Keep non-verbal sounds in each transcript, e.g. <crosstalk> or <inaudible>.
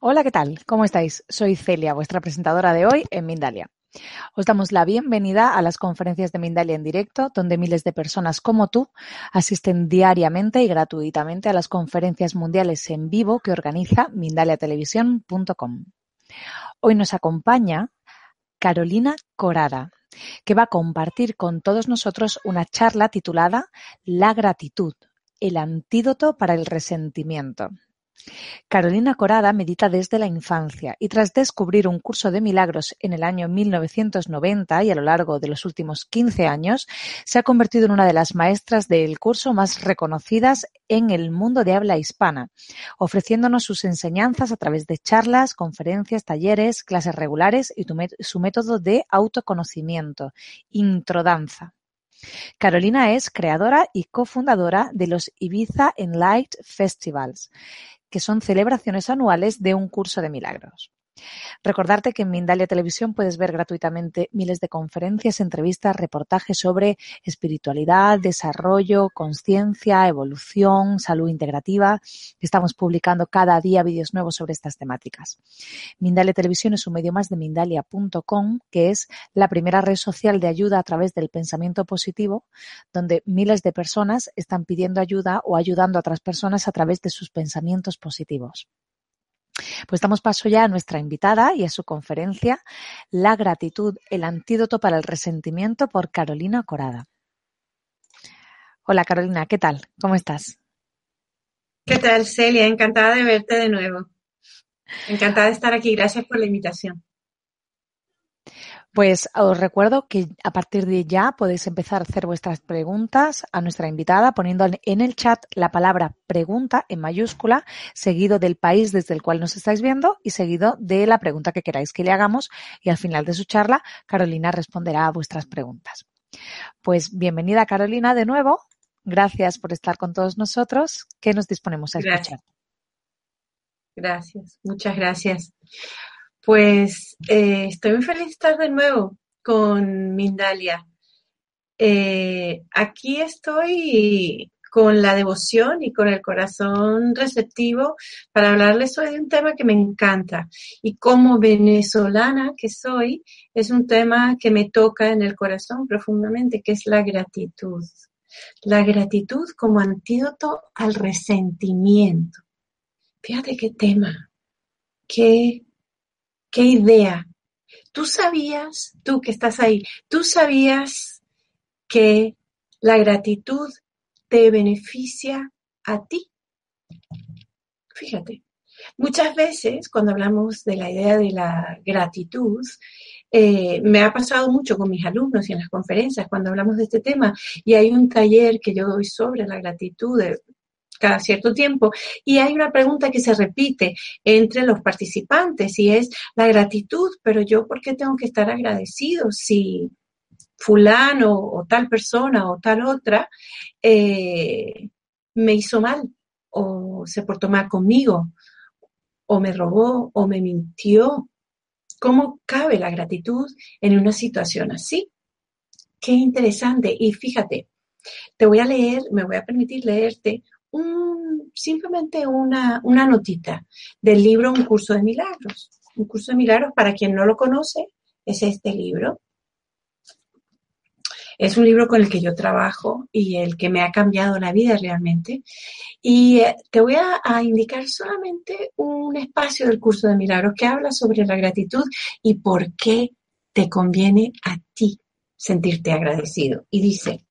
Hola, ¿qué tal? ¿Cómo estáis? Soy Celia, vuestra presentadora de hoy en Mindalia. Os damos la bienvenida a las conferencias de Mindalia en directo, donde miles de personas como tú asisten diariamente y gratuitamente a las conferencias mundiales en vivo que organiza mindaliatelevisión.com. Hoy nos acompaña Carolina Corada, que va a compartir con todos nosotros una charla titulada La gratitud, el antídoto para el resentimiento. Carolina Corada medita desde la infancia y tras descubrir un curso de milagros en el año 1990 y a lo largo de los últimos 15 años, se ha convertido en una de las maestras del curso más reconocidas en el mundo de habla hispana, ofreciéndonos sus enseñanzas a través de charlas, conferencias, talleres, clases regulares y su método de autoconocimiento, Introdanza. Carolina es creadora y cofundadora de los Ibiza Enlight Festivals, que son celebraciones anuales de un curso de milagros. Recordarte que en Mindalia Televisión puedes ver gratuitamente miles de conferencias, entrevistas, reportajes sobre espiritualidad, desarrollo, conciencia, evolución, salud integrativa. Estamos publicando cada día vídeos nuevos sobre estas temáticas. Mindalia Televisión es un medio más de Mindalia.com, que es la primera red social de ayuda a través del pensamiento positivo, donde miles de personas están pidiendo ayuda o ayudando a otras personas a través de sus pensamientos positivos. Pues damos paso ya a nuestra invitada y a su conferencia La gratitud, el antídoto para el resentimiento por Carolina Corada. Hola Carolina, ¿qué tal? ¿Cómo estás? ¿Qué tal, Celia? Encantada de verte de nuevo. Encantada de estar aquí. Gracias por la invitación. Pues os recuerdo que a partir de ya podéis empezar a hacer vuestras preguntas a nuestra invitada poniendo en el chat la palabra pregunta en mayúscula, seguido del país desde el cual nos estáis viendo y seguido de la pregunta que queráis que le hagamos y al final de su charla Carolina responderá a vuestras preguntas. Pues bienvenida Carolina de nuevo. Gracias por estar con todos nosotros. ¿Qué nos disponemos a escuchar? Gracias, muchas gracias. Pues eh, estoy muy feliz de estar de nuevo con Mindalia. Eh, aquí estoy con la devoción y con el corazón receptivo para hablarles hoy de un tema que me encanta. Y como venezolana que soy, es un tema que me toca en el corazón profundamente, que es la gratitud. La gratitud como antídoto al resentimiento. Fíjate qué tema, qué qué idea. Tú sabías, tú que estás ahí, tú sabías que la gratitud te beneficia a ti. Fíjate, muchas veces cuando hablamos de la idea de la gratitud, eh, me ha pasado mucho con mis alumnos y en las conferencias cuando hablamos de este tema y hay un taller que yo doy sobre la gratitud, cada cierto tiempo. Y hay una pregunta que se repite entre los participantes y es la gratitud, pero yo, ¿por qué tengo que estar agradecido si fulano o tal persona o tal otra eh, me hizo mal o se portó mal conmigo o me robó o me mintió? ¿Cómo cabe la gratitud en una situación así? Qué interesante. Y fíjate, te voy a leer, me voy a permitir leerte simplemente una, una notita del libro Un curso de milagros. Un curso de milagros, para quien no lo conoce, es este libro. Es un libro con el que yo trabajo y el que me ha cambiado la vida realmente. Y eh, te voy a, indicar solamente un espacio del curso de milagros que habla sobre la gratitud y por qué te conviene a ti sentirte agradecido. Y dice,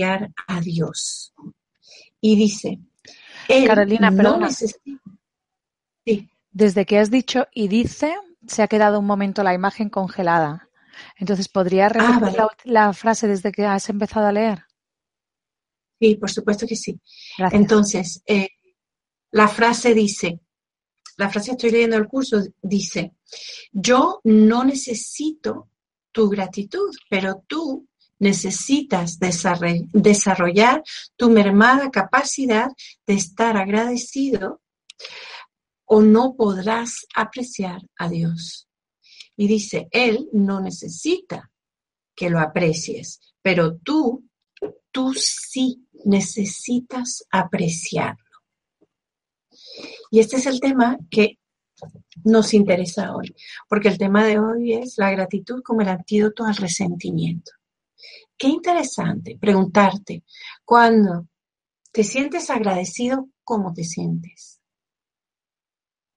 a Dios. Y dice, Carolina, perdona. sí. Desde que has dicho y dice, se ha quedado un momento la imagen congelada. Entonces, ¿podría ah, repetir la, frase desde que has empezado a leer? Sí, por supuesto que sí. Entonces, eh, la frase dice, la frase estoy leyendo el curso, dice, yo no necesito tu gratitud, pero tú necesitas desarrollar tu mermada capacidad de estar agradecido o no podrás apreciar a Dios. Y dice, Él no necesita que lo aprecies, pero tú, tú sí necesitas apreciarlo. Y este es el tema que nos interesa hoy, porque el tema de hoy es la gratitud como el antídoto al resentimiento. Qué interesante preguntarte cuando te sientes agradecido, ¿cómo te sientes?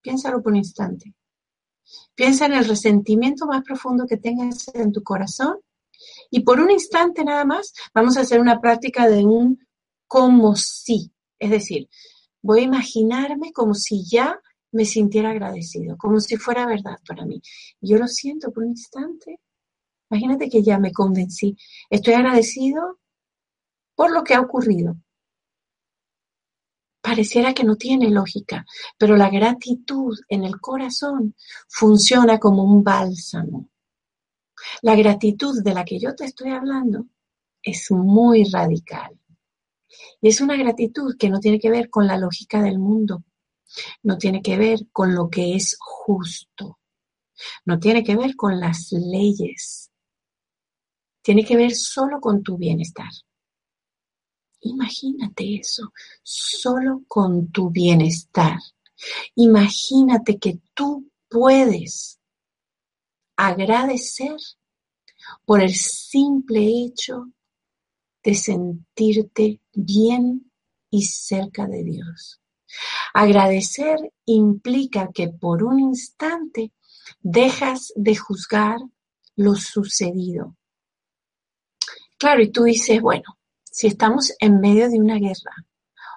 Piénsalo por un instante. Piensa en el resentimiento más profundo que tengas en tu corazón y por un instante nada más vamos a hacer una práctica de un como si. Es decir, voy a imaginarme como si ya me sintiera agradecido, como si fuera verdad para mí. Yo lo siento por un instante. Imagínate que ya me convencí. Estoy agradecido por lo que ha ocurrido. Pareciera que no tiene lógica, pero la gratitud en el corazón funciona como un bálsamo. La gratitud de la que yo te estoy hablando es muy radical. Y es una gratitud que no tiene que ver con la lógica del mundo, no tiene que ver con lo que es justo, no tiene que ver con las leyes, tiene que ver solo con tu bienestar. Imagínate eso, solo con tu bienestar. Imagínate que tú puedes agradecer por el simple hecho de sentirte bien y cerca de Dios. Agradecer implica que por un instante dejas de juzgar lo sucedido. Claro, y tú dices, bueno, si estamos en medio de una guerra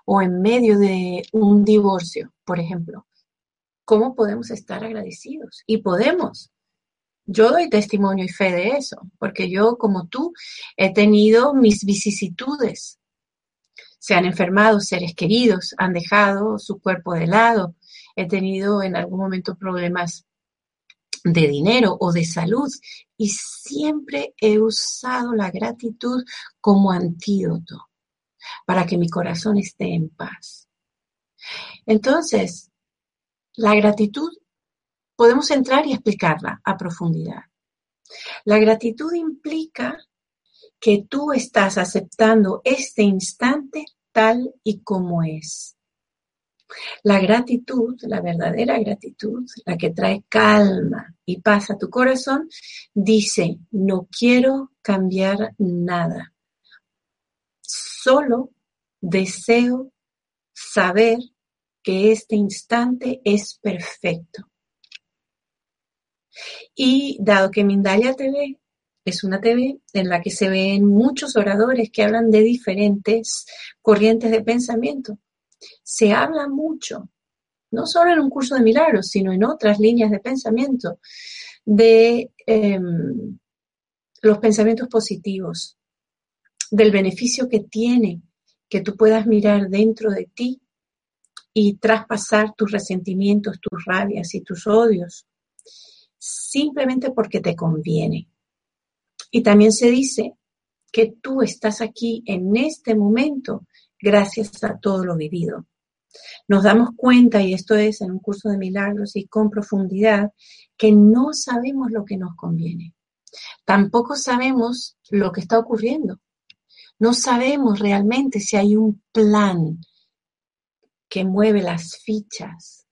o en medio de un divorcio, por ejemplo, ¿cómo podemos estar agradecidos? Y podemos, yo doy testimonio y fe de eso, porque yo, como tú, he tenido mis vicisitudes. Se han enfermado seres queridos, han dejado su cuerpo de lado. He tenido en algún momento problemas de dinero o de salud y siempre he usado la gratitud como antídoto para que mi corazón esté en paz. Entonces, la gratitud podemos entrar y explicarla a profundidad. La gratitud implica que tú estás aceptando este instante tal y como es. La gratitud, la verdadera gratitud, la que trae calma y paz a tu corazón, dice, no quiero cambiar nada. Solo deseo saber que este instante es perfecto. Y dado que Mindalia TV es una TV en la que se ven muchos oradores que hablan de diferentes corrientes de pensamiento, se habla mucho, no solo en un curso de milagros, sino en otras líneas de pensamiento, de em, los pensamientos positivos, del beneficio que tiene que tú puedas mirar dentro de ti y traspasar tus resentimientos, tus rabias y tus odios simplemente porque te conviene. Y también se dice que tú estás aquí en este momento gracias a todo lo vivido. Nos damos cuenta, y esto es en un curso de milagros y con profundidad, que no sabemos lo que nos conviene. Tampoco sabemos lo que está ocurriendo. No sabemos realmente si hay un plan que mueve las fichas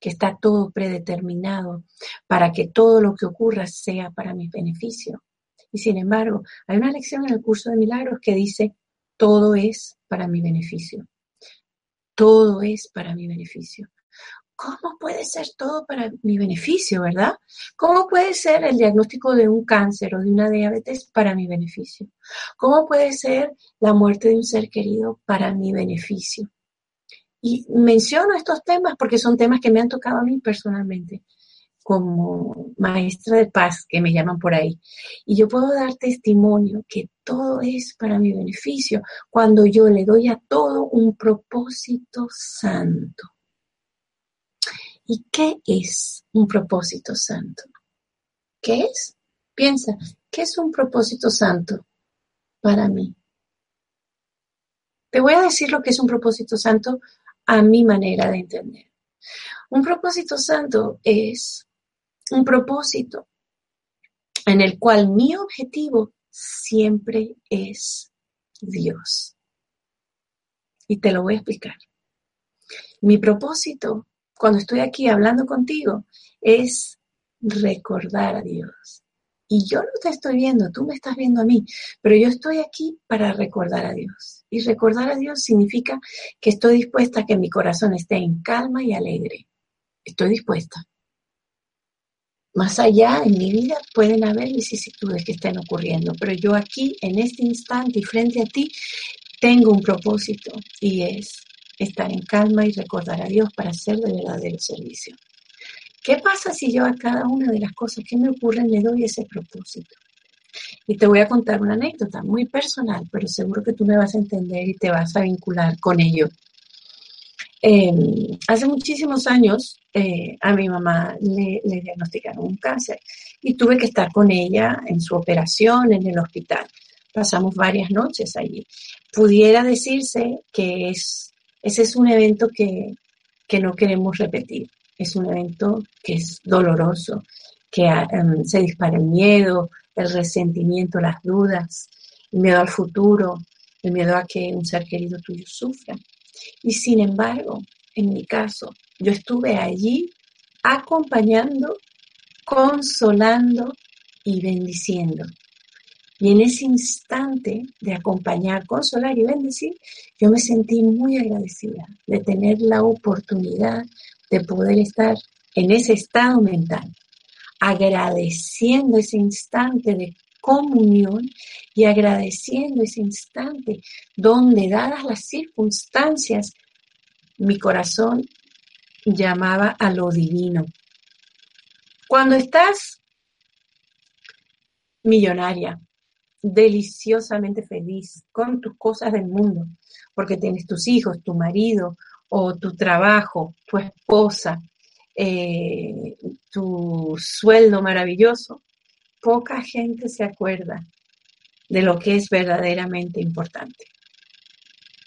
que está todo predeterminado para que todo lo que ocurra sea para mi beneficio. Y sin embargo, hay una lección en el curso de milagros que dice, todo es para mi beneficio. Todo es para mi beneficio. ¿Cómo puede ser todo para mi beneficio, verdad? ¿Cómo puede ser el diagnóstico de un cáncer o de una diabetes para mi beneficio? ¿Cómo puede ser la muerte de un ser querido para mi beneficio? Y menciono estos temas porque son temas que me han tocado a mí personalmente, como maestra de paz, que me llaman por ahí. Y yo puedo dar testimonio que todo es para mi beneficio cuando yo le doy a todo un propósito santo. ¿Y qué es un propósito santo? ¿Qué es? Piensa, ¿qué es un propósito santo para mí? Te voy a decir lo que es un propósito santo a mi manera de entender. Un propósito santo es un propósito en el cual mi objetivo siempre es Dios. Y te lo voy a explicar. Mi propósito cuando estoy aquí hablando contigo es recordar a Dios. Y yo no te estoy viendo, tú me estás viendo a mí, pero yo estoy aquí para recordar a Dios. Y recordar a Dios significa que estoy dispuesta a que mi corazón esté en calma y alegre. Estoy dispuesta. Más allá en mi vida pueden haber vicisitudes que estén ocurriendo, pero yo aquí, en este instante y frente a ti, tengo un propósito y es estar en calma y recordar a Dios para hacer de verdadero servicio. ¿Qué pasa si yo a cada una de las cosas que me ocurren le doy ese propósito? Y te voy a contar una anécdota muy personal, pero seguro que tú me vas a entender y te vas a vincular con ello. Em, hace muchísimos años eh, a mi mamá le, diagnosticaron un cáncer y tuve que estar con ella en su operación en el hospital. Pasamos varias noches allí. Pudiera decirse que es, ese es un evento que, que no queremos repetir. Es un evento que es doloroso, que um, se dispara el miedo, el resentimiento, las dudas, el miedo al futuro, el miedo a que un ser querido tuyo sufra. Y sin embargo, en mi caso, yo estuve allí acompañando, consolando y bendiciendo. Y en ese instante de acompañar, consolar y bendecir, yo me sentí muy agradecida de tener la oportunidad de poder estar en ese estado mental, agradeciendo ese instante de comunión y agradeciendo ese instante donde, dadas las circunstancias, mi corazón llamaba a lo divino. Cuando estás millonaria, deliciosamente feliz con tus cosas del mundo, porque tienes tus hijos, tu marido o tu trabajo, tu esposa, eh, tu sueldo maravilloso, poca gente se acuerda de lo que es verdaderamente importante.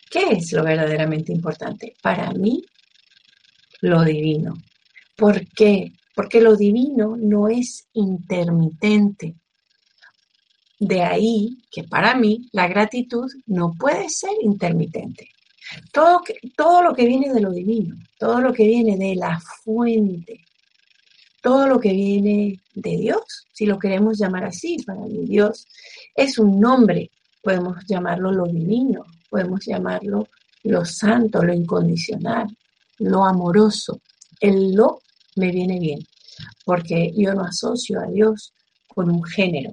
¿Qué es lo verdaderamente importante? Para mí, lo divino. ¿Por qué? Porque lo divino no es intermitente. De ahí que para mí la gratitud no puede ser intermitente. Todo, todo lo que viene de lo divino, todo lo que viene de la fuente, todo lo que viene de Dios, si lo queremos llamar así, para mí Dios es un nombre, podemos llamarlo lo divino, podemos llamarlo lo santo, lo incondicional, lo amoroso. El lo me viene bien, porque yo no asocio a Dios con un género,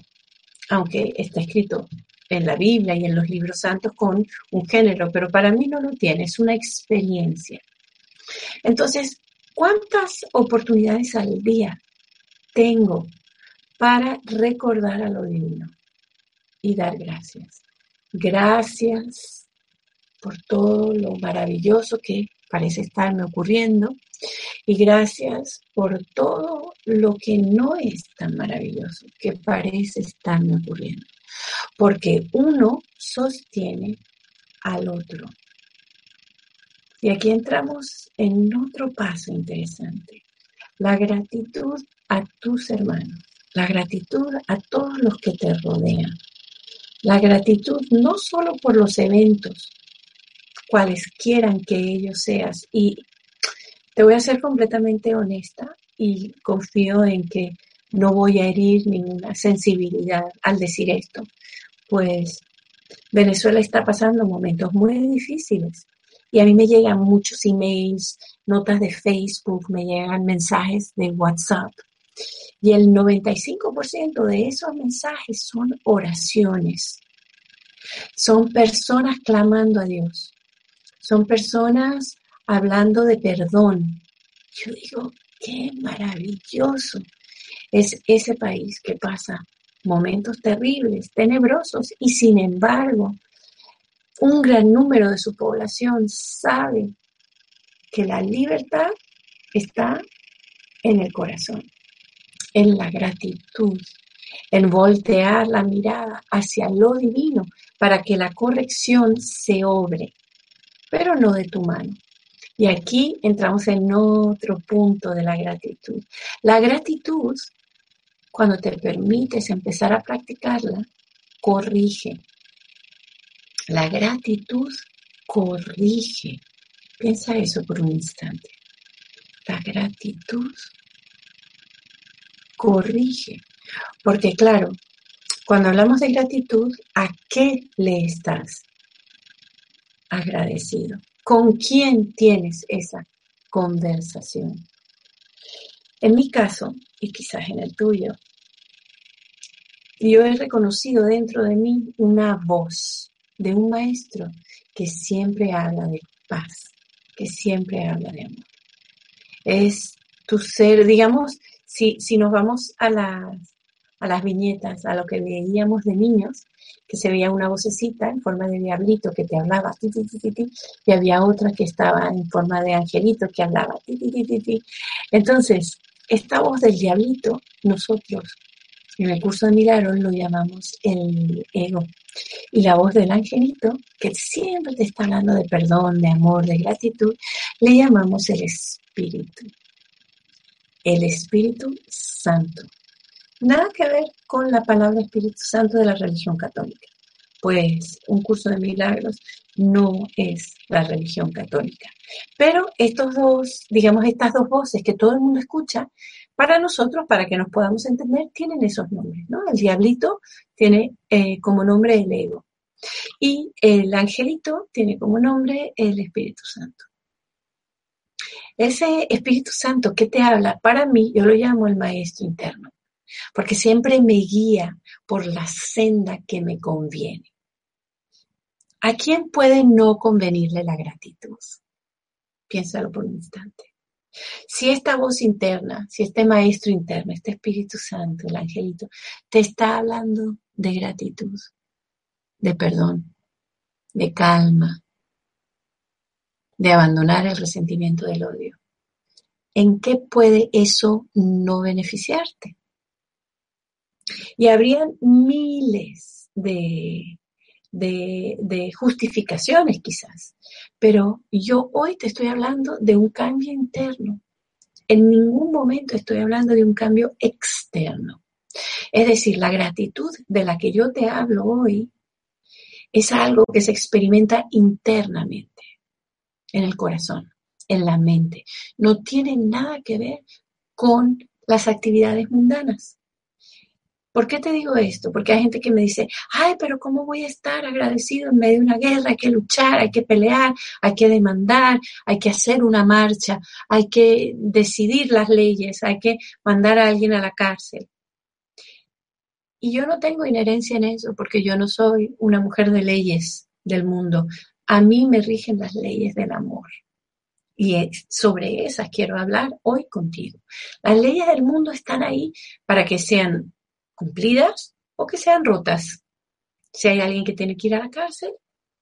aunque está escrito en la Biblia y en los libros santos con un género, pero para mí no lo tiene, es una experiencia. Entonces, ¿cuántas oportunidades al día tengo para recordar a lo divino y dar gracias? Gracias por todo lo maravilloso que parece estarme ocurriendo y gracias por todo lo que no es tan maravilloso que parece estarme ocurriendo porque uno sostiene al otro. Y aquí entramos en otro paso interesante, la gratitud a tus hermanos, la gratitud a todos los que te rodean, la gratitud no solo por los eventos, cuales quieran que ellos seas, y te voy a ser completamente honesta y confío en que no voy a herir ninguna sensibilidad al decir esto pues Venezuela está pasando momentos muy difíciles y a mí me llegan muchos emails, notas de Facebook, me llegan mensajes de WhatsApp y el 95% de esos mensajes son oraciones. Son personas clamando a Dios. Son personas hablando de perdón. Yo digo, qué maravilloso es ese país que pasa momentos terribles, tenebrosos, y sin embargo, un gran número de su población sabe que la libertad está en el corazón, en la gratitud, en voltear la mirada hacia lo divino para que la corrección se obre, pero no de tu mano, Y aquí entramos en otro punto de la gratitud. La gratitud, cuando te permites empezar a practicarla, corrige. La gratitud corrige. Piensa eso por un instante. La gratitud corrige. Porque claro, cuando hablamos de gratitud, ¿a qué le estás agradecido? ¿Con quién tienes esa conversación? En mi caso, y quizás en el tuyo, yo he reconocido dentro de mí una voz de un maestro que siempre habla de paz, que siempre habla de amor. Es tu ser, digamos, si, si nos vamos a las, a las viñetas, a lo que veíamos de niños, que se veía una vocecita en forma de diablito que te hablaba, y había otra que estaba en forma de angelito que hablaba. Entonces, esta voz del diablito, nosotros en el curso de milagros lo llamamos el ego. Y la voz del angelito, que siempre te está hablando de perdón, de amor, de gratitud, le llamamos el espíritu. El Espíritu Santo. Nada que ver con la palabra Espíritu Santo de la religión católica, pues un curso de milagros no es la religión católica. Pero estos dos, digamos, estas dos voces que todo el mundo escucha, para nosotros, para que nos podamos entender, tienen esos nombres, ¿no? El diablito tiene eh, como nombre el ego y el angelito tiene como nombre el Espíritu Santo. Ese Espíritu Santo que te habla, para mí, yo lo llamo el maestro interno, porque siempre me guía por la senda que me conviene. ¿A quién puede no convenirle la gratitud? Piénsalo por un instante. Si esta voz interna, si este maestro interno, este Espíritu Santo, el angelito, te está hablando de gratitud, de perdón, de calma, de abandonar el resentimiento del odio, ¿en qué puede eso no beneficiarte? Y habrían miles de, de, justificaciones quizás, pero yo hoy te estoy hablando de un cambio interno. En ningún momento estoy hablando de un cambio externo. Es decir, la gratitud de la que yo te hablo hoy es algo que se experimenta internamente, en el corazón, en la mente. No tiene nada que ver con las actividades mundanas. ¿Por qué te digo esto? Porque hay gente que me dice, ay, pero ¿cómo voy a estar agradecido en medio de una guerra? Hay que luchar, hay que pelear, hay que demandar, hay que hacer una marcha, hay que decidir las leyes, hay que mandar a alguien a la cárcel. Y yo no tengo inherencia en eso porque yo no soy una mujer de leyes del mundo. A mí me rigen las leyes del amor. Y sobre esas quiero hablar hoy contigo. Las leyes del mundo están ahí para que sean cumplidas o que sean rotas. Si hay alguien que tiene que ir a la cárcel,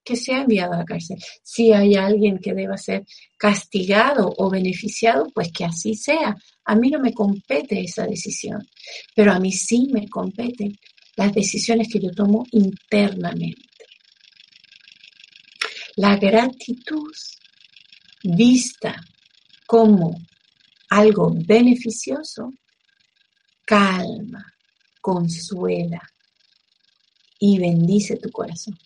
que sea enviado a la cárcel. Si hay alguien que deba ser castigado o beneficiado, pues que así sea. A mí no me compete esa decisión, pero a mí sí me competen las decisiones que yo tomo internamente. La gratitud vista como algo beneficioso calma, consuela y bendice tu corazón.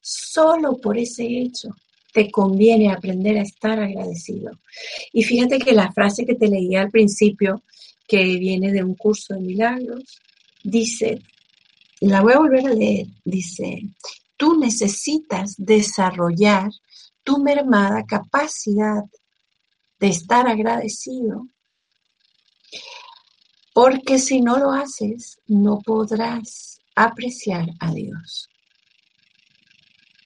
Solo por ese hecho te conviene aprender a estar agradecido. Y fíjate que la frase que te leí al principio, que viene de un curso de milagros, dice, la voy a volver a leer, dice, tú necesitas desarrollar tu mermada capacidad de estar agradecido porque si no lo haces, no podrás apreciar a Dios.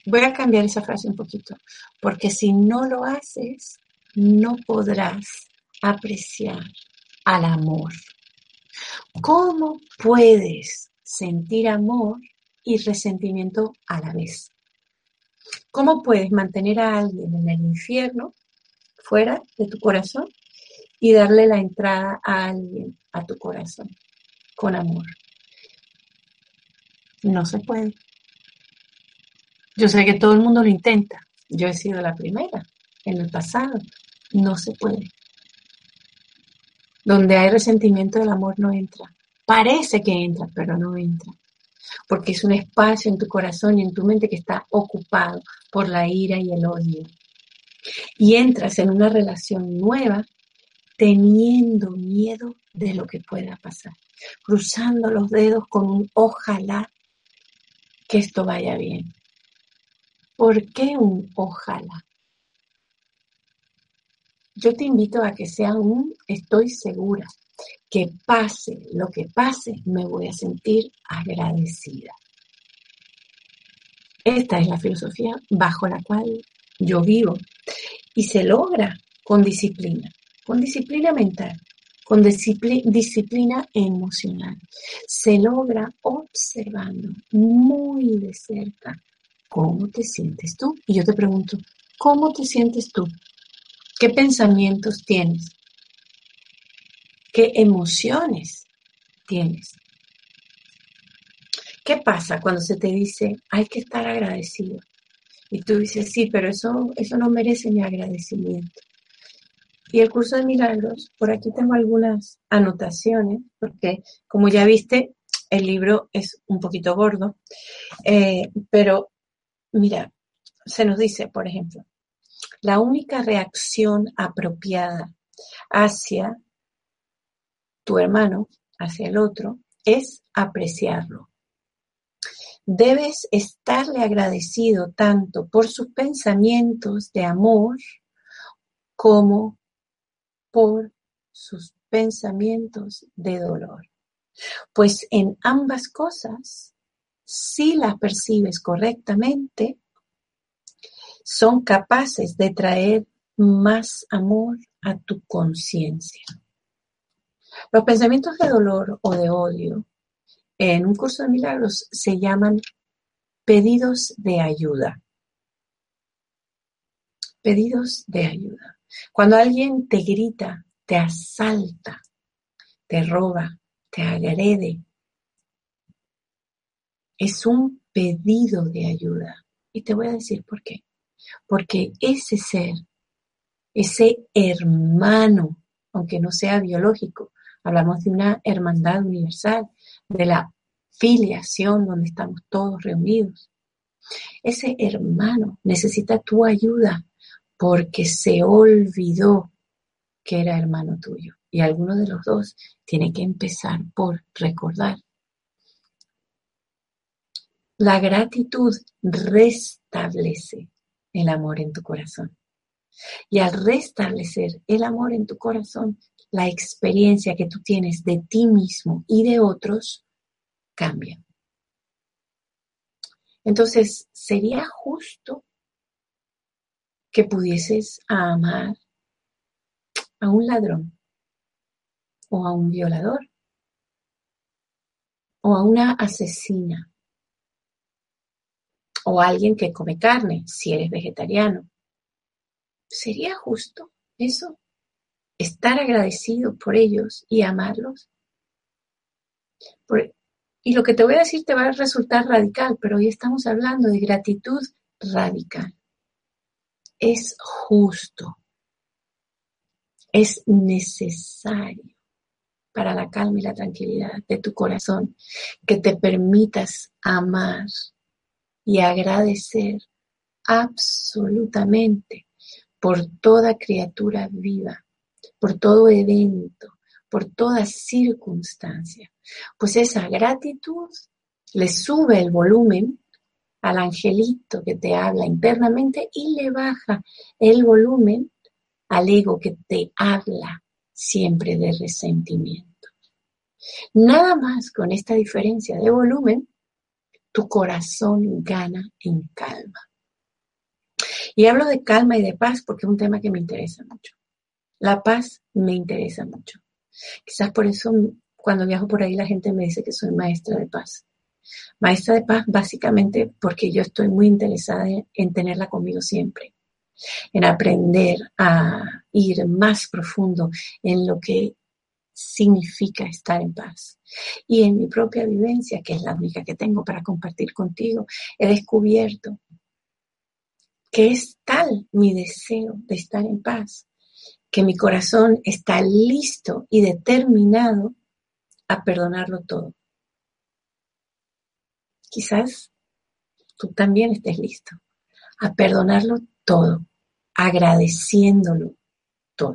Voy a cambiar esa frase un poquito, porque si no lo haces, no podrás apreciar al amor. ¿Cómo puedes sentir amor y resentimiento a la vez? ¿Cómo puedes mantener a alguien en el infierno fuera de tu corazón y darle la entrada a alguien a tu corazón con amor. No se puede. Yo sé que todo el mundo lo intenta. Yo he sido la primera. en el pasado. No se puede. Donde hay resentimiento, el amor no entra. Parece que entra, pero no entra. Porque es un espacio en tu corazón y en tu mente que está ocupado por la ira y el odio. Y entras en una relación nueva teniendo miedo de lo que pueda pasar, cruzando los dedos con un ojalá que esto vaya bien. ¿Por qué un ojalá? Yo te invito a que sea un estoy segura, que pase lo que pase, me voy a sentir agradecida. Esta es la filosofía bajo la cual yo vivo y se logra con disciplina con disciplina mental, con disciplina emocional. Se logra observando muy de cerca cómo te sientes tú. Y yo te pregunto, ¿cómo te sientes tú? ¿Qué pensamientos tienes? ¿Qué emociones tienes? ¿Qué pasa cuando se te dice hay que estar agradecido? Y tú dices, sí, pero eso, eso no merece mi agradecimiento. Y el curso de milagros, por aquí tengo algunas anotaciones, porque como ya viste, el libro es un poquito gordo, eh, pero mira, se nos dice, por ejemplo, la única reacción apropiada hacia tu hermano, hacia el otro, es apreciarlo. Debes estarle agradecido tanto por sus pensamientos de amor como por sus pensamientos de dolor. Pues en ambas cosas, si las percibes correctamente, son capaces de traer más amor a tu conciencia. Los pensamientos de dolor o de odio en un curso de milagros se llaman pedidos de ayuda. Pedidos de ayuda. Cuando alguien te grita, te asalta, te roba, te agrede, es un pedido de ayuda. Y te voy a decir por qué. Porque ese ser, ese hermano, aunque no sea biológico, hablamos de una hermandad universal, de la filiación donde estamos todos reunidos. Ese hermano necesita tu ayuda porque se olvidó que era hermano tuyo. Y alguno de los dos tiene que empezar por recordar. La gratitud restablece el amor en tu corazón. Y al restablecer el amor en tu corazón, la experiencia que tú tienes de ti mismo y de otros cambia. Entonces, sería justo que pudieses amar a un ladrón o a un violador o a una asesina o a alguien que come carne si eres vegetariano. ¿Sería justo eso? Estar agradecido por ellos y amarlos. y lo que te voy a decir te va a resultar radical, pero hoy estamos hablando de gratitud radical es justo, es necesario para la calma y la tranquilidad de tu corazón que te permitas amar y agradecer absolutamente por toda criatura viva, por todo evento, por toda circunstancia. Pues esa gratitud le sube el volumen al angelito que te habla internamente y le baja el volumen al ego que te habla siempre de resentimiento. Nada más con esta diferencia de volumen, tu corazón gana en calma. Y hablo de calma y de paz porque es un tema que me interesa mucho. La paz me interesa mucho. Quizás por eso cuando viajo por ahí la gente me dice que soy maestra de paz. Maestra de paz, básicamente porque yo estoy muy interesada en, tenerla conmigo siempre, en aprender a ir más profundo en lo que significa estar en paz. Y en mi propia vivencia, que es la única que tengo para compartir contigo, he descubierto que es tal mi deseo de estar en paz, que mi corazón está listo y determinado a perdonarlo todo. Quizás tú también estés listo a perdonarlo todo, agradeciéndolo todo.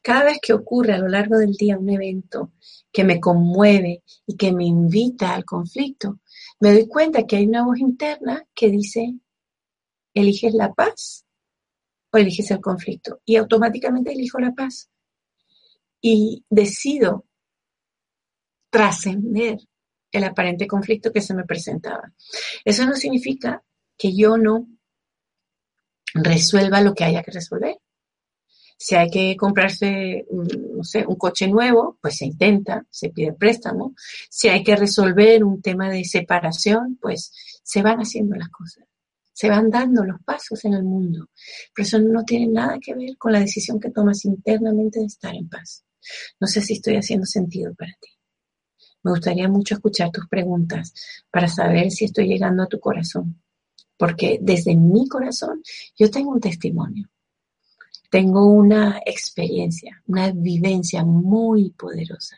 Cada vez que ocurre a lo largo del día un evento que me conmueve y que me invita al conflicto, me doy cuenta que hay una voz interna que dice, ¿eliges la paz o eliges el conflicto? Y automáticamente elijo la paz. Y decido trascender el aparente conflicto que se me presentaba. Eso no significa que yo no resuelva lo que haya que resolver. Si hay que comprarse, no sé, un coche nuevo, pues se intenta, se pide préstamo. Si hay que resolver un tema de separación, pues se van haciendo las cosas. Se van dando los pasos en el mundo. Pero eso no tiene nada que ver con la decisión que tomas internamente de estar en paz. No sé si estoy haciendo sentido para ti. Me gustaría mucho escuchar tus preguntas para saber si estoy llegando a tu corazón. Porque desde mi corazón yo tengo un testimonio. Tengo una experiencia, una vivencia muy poderosa.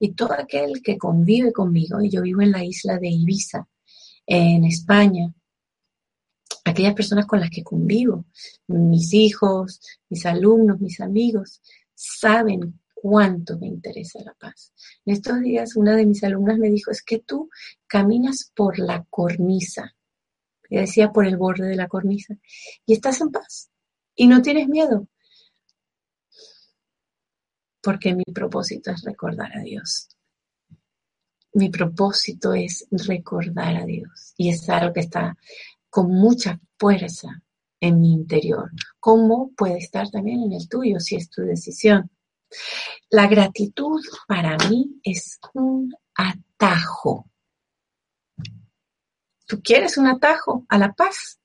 Y todo aquel que convive conmigo, y yo vivo en la isla de Ibiza, en España, aquellas personas con las que convivo, mis hijos, mis alumnos, mis amigos, saben cuánto me interesa la paz. En estos días una de mis alumnas me dijo, es que tú caminas por la cornisa, decía por el borde de la cornisa, y estás en paz y no tienes miedo, porque mi propósito es recordar a Dios. Mi propósito es recordar a Dios y es algo que está con mucha fuerza en mi interior, como puede estar también en el tuyo si es tu decisión. La gratitud para mí es un atajo. ¿Tú quieres un atajo a la paz?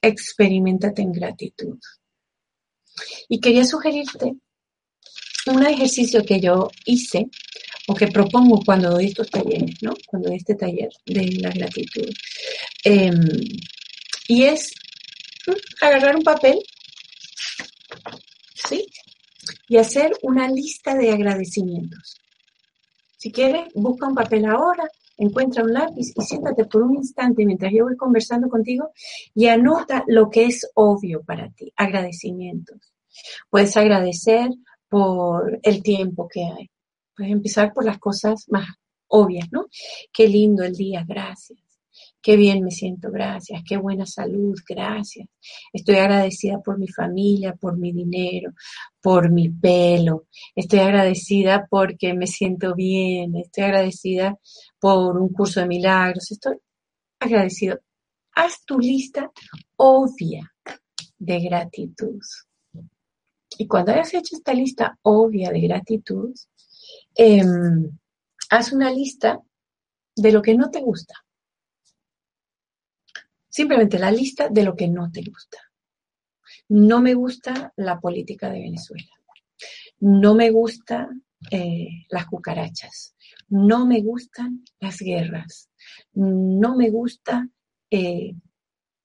Experimentate en gratitud. Y quería sugerirte un ejercicio que yo hice o que propongo cuando doy estos talleres, ¿no? Cuando doy este taller de la gratitud. Em, y es mm, agarrar un papel, ¿sí? Y hacer una lista de agradecimientos. Si quieres, busca un papel ahora, encuentra un lápiz y siéntate por un instante mientras yo voy conversando contigo y anota lo que es obvio para ti, agradecimientos. Puedes agradecer por el tiempo que hay. Puedes empezar por las cosas más obvias, ¿no? Qué lindo el día, gracias. Qué bien me siento, gracias. Qué buena salud, gracias. Estoy agradecida por mi familia, por mi dinero, por mi pelo. Estoy agradecida porque me siento bien. Estoy agradecida por un curso de milagros. Estoy agradecido. Haz tu lista obvia de gratitud. Y cuando hayas hecho esta lista obvia de gratitud, em, haz una lista de lo que no te gusta. Simplemente la lista de lo que no te gusta. No me gusta la política de Venezuela. No me gustan eh, las cucarachas. No me gustan las guerras. No me gusta eh,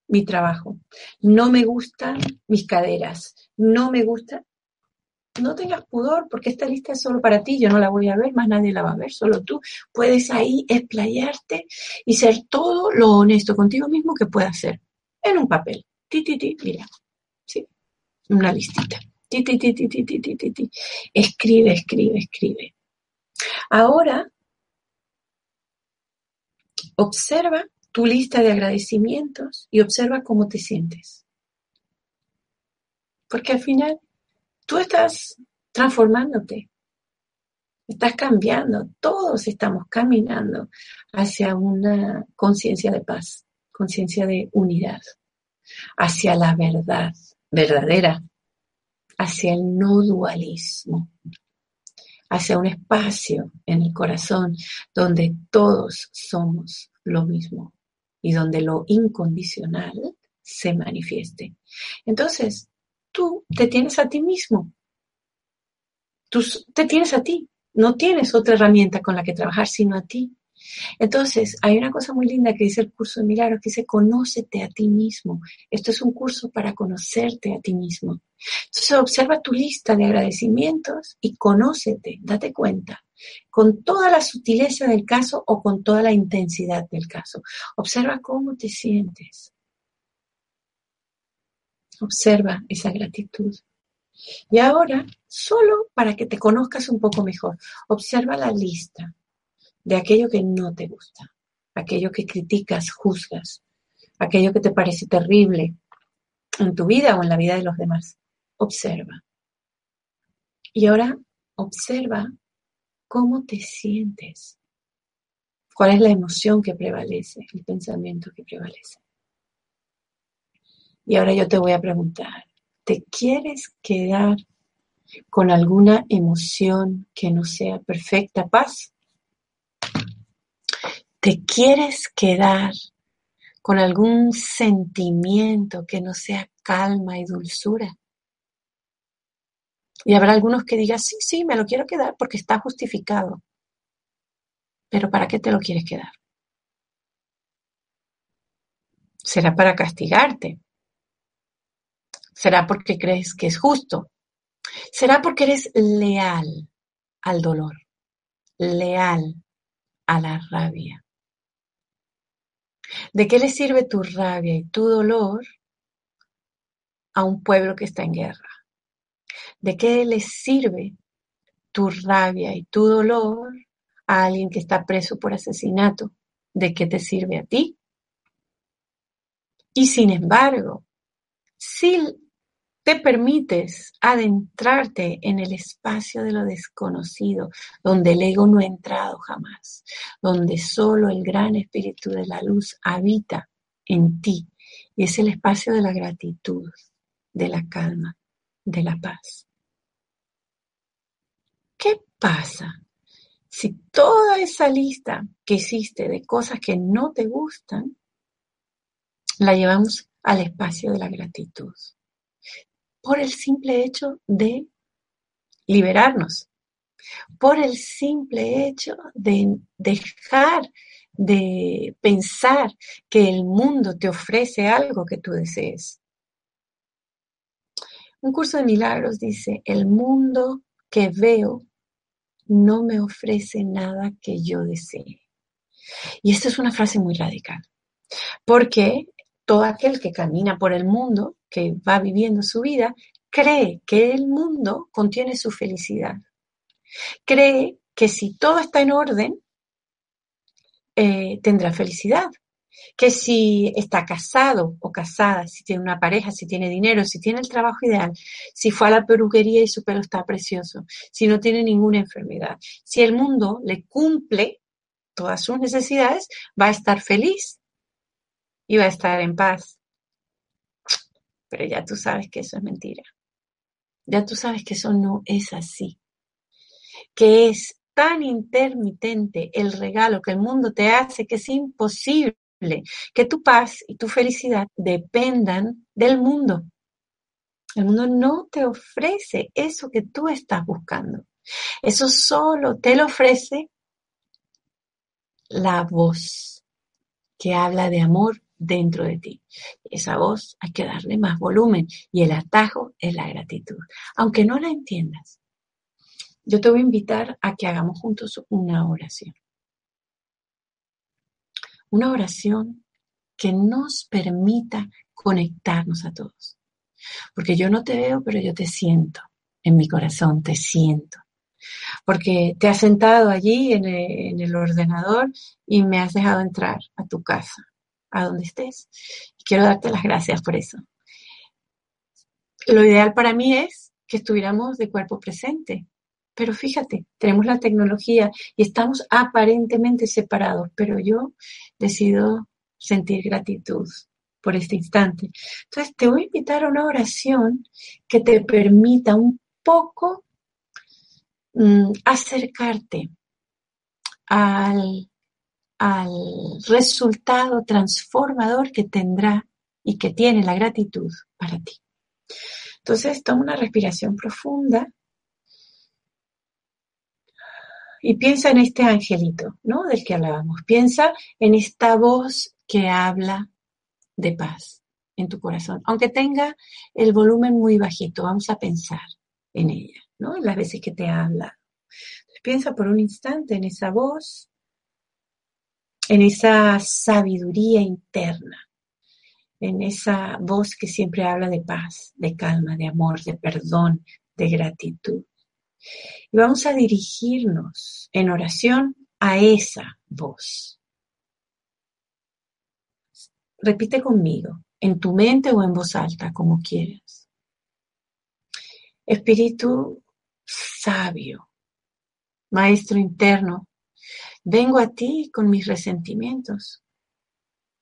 mi trabajo. No me gustan mis caderas. No me gusta no tengas pudor porque esta lista es solo para ti, yo no la voy a ver, más nadie la va a ver, solo tú puedes ahí explayarte y ser todo lo honesto contigo mismo que puedas ser en un papel. Ti, mira, sí, una listita. Ti, ti, ti, ti, ti, ti, ti, ti. Escribe, escribe, escribe. Ahora, observa tu lista de agradecimientos y observa cómo te sientes. Porque al final Tú estás transformándote, estás cambiando, todos estamos caminando hacia una conciencia de paz, conciencia de unidad, hacia la verdad verdadera, hacia el no dualismo, hacia un espacio en el corazón donde todos somos lo mismo y donde lo incondicional se manifieste. Entonces, tú te tienes a ti mismo. Tú te tienes a ti. No tienes otra herramienta con la que trabajar sino a ti. Entonces, hay una cosa muy linda que dice el curso de milagros, que dice, conócete a ti mismo. Esto es un curso para conocerte a ti mismo. Entonces, observa tu lista de agradecimientos y conócete, date cuenta, con toda la sutileza del caso o con toda la intensidad del caso. Observa cómo te sientes. Observa esa gratitud. Y ahora, solo para que te conozcas un poco mejor, observa la lista de aquello que no te gusta, aquello que criticas, juzgas, aquello que te parece terrible en tu vida o en la vida de los demás. Observa. Y ahora observa cómo te sientes. ¿Cuál es la emoción que prevalece, el pensamiento que prevalece? Y ahora yo te voy a preguntar, ¿te quieres quedar con alguna emoción que no sea perfecta paz? ¿Te quieres quedar con algún sentimiento que no sea calma y dulzura? Y habrá algunos que digan, sí, sí, me lo quiero quedar porque está justificado. Pero ¿para qué te lo quieres quedar? ¿Será para castigarte? ¿Será porque crees que es justo? ¿Será porque eres leal al dolor? Leal a la rabia. ¿De qué le sirve tu rabia y tu dolor a un pueblo que está en guerra? ¿De qué le sirve tu rabia y tu dolor a alguien que está preso por asesinato? ¿De qué te sirve a ti? Y sin embargo, si te permites adentrarte en el espacio de lo desconocido, donde el ego no ha entrado jamás, donde solo el gran espíritu de la luz habita en ti. Y es el espacio de la gratitud, de la calma, de la paz. ¿Qué pasa si toda esa lista que hiciste de cosas que no te gustan, la llevamos al espacio de la gratitud? Por el simple hecho de liberarnos, por el simple hecho de dejar de pensar que el mundo te ofrece algo que tú desees. Un curso de milagros dice, el mundo que veo no me ofrece nada que yo desee. Y esta es una frase muy radical, porque todo aquel que camina por el mundo que va viviendo su vida, cree que el mundo contiene su felicidad. Cree que si todo está en orden, eh, tendrá felicidad. Que si está casado o casada, si tiene una pareja, si tiene dinero, si tiene el trabajo ideal, si fue a la peluquería y su pelo está precioso, si no tiene ninguna enfermedad, si el mundo le cumple todas sus necesidades, va a estar feliz y va a estar en paz pero ya tú sabes que eso es mentira. Ya tú sabes que eso no es así. Que es tan intermitente el regalo que el mundo te hace que es imposible que tu paz y tu felicidad dependan del mundo. El mundo no te ofrece eso que tú estás buscando. Eso solo te lo ofrece la voz que habla de amor dentro de ti. Esa voz hay que darle más volumen y el atajo es la gratitud. Aunque no la entiendas, yo te voy a invitar a que hagamos juntos una oración. Una oración que nos permita conectarnos a todos. Porque yo no te veo, pero yo te siento. En mi corazón te siento. Porque te has sentado allí en el, ordenador y me has dejado entrar a tu casa a donde estés. quiero darte las gracias por eso. Lo ideal para mí es que estuviéramos de cuerpo presente. Pero fíjate, tenemos la tecnología y estamos aparentemente separados, pero yo decido sentir gratitud por este instante. Entonces, te voy a invitar a una oración que te permita un poco mm, acercarte al al resultado transformador que tendrá y que tiene la gratitud para ti. Entonces, toma una respiración profunda Y piensa en este angelito, ¿no? Del que hablábamos. Piensa en esta voz que habla de paz en tu corazón. Aunque tenga el volumen muy bajito, vamos a pensar en ella, ¿no? En las veces que te habla. Piensa por un instante en esa voz, en esa sabiduría interna, en esa voz que siempre habla de paz, de calma, de amor, de perdón, de gratitud. Y vamos a dirigirnos en oración a esa voz. Repite conmigo, en tu mente o en voz alta, como quieras. Espíritu sabio, Maestro interno, vengo a ti con mis resentimientos.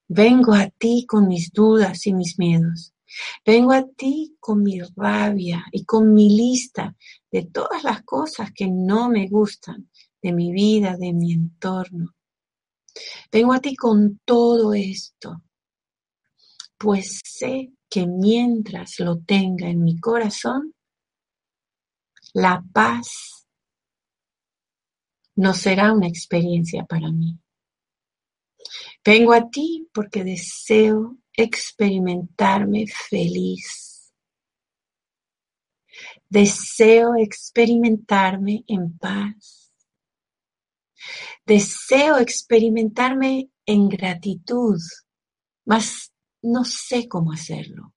Vengo a ti con mis dudas y mis miedos. Vengo a ti con mi rabia y con mi lista de todas las cosas que no me gustan de mi vida, de mi entorno. Vengo a ti con todo esto, pues sé que mientras lo tenga en mi corazón, la paz no será una experiencia para mí. Vengo a ti porque deseo experimentarme feliz. Deseo experimentarme en paz. Deseo experimentarme en gratitud, mas no sé cómo hacerlo.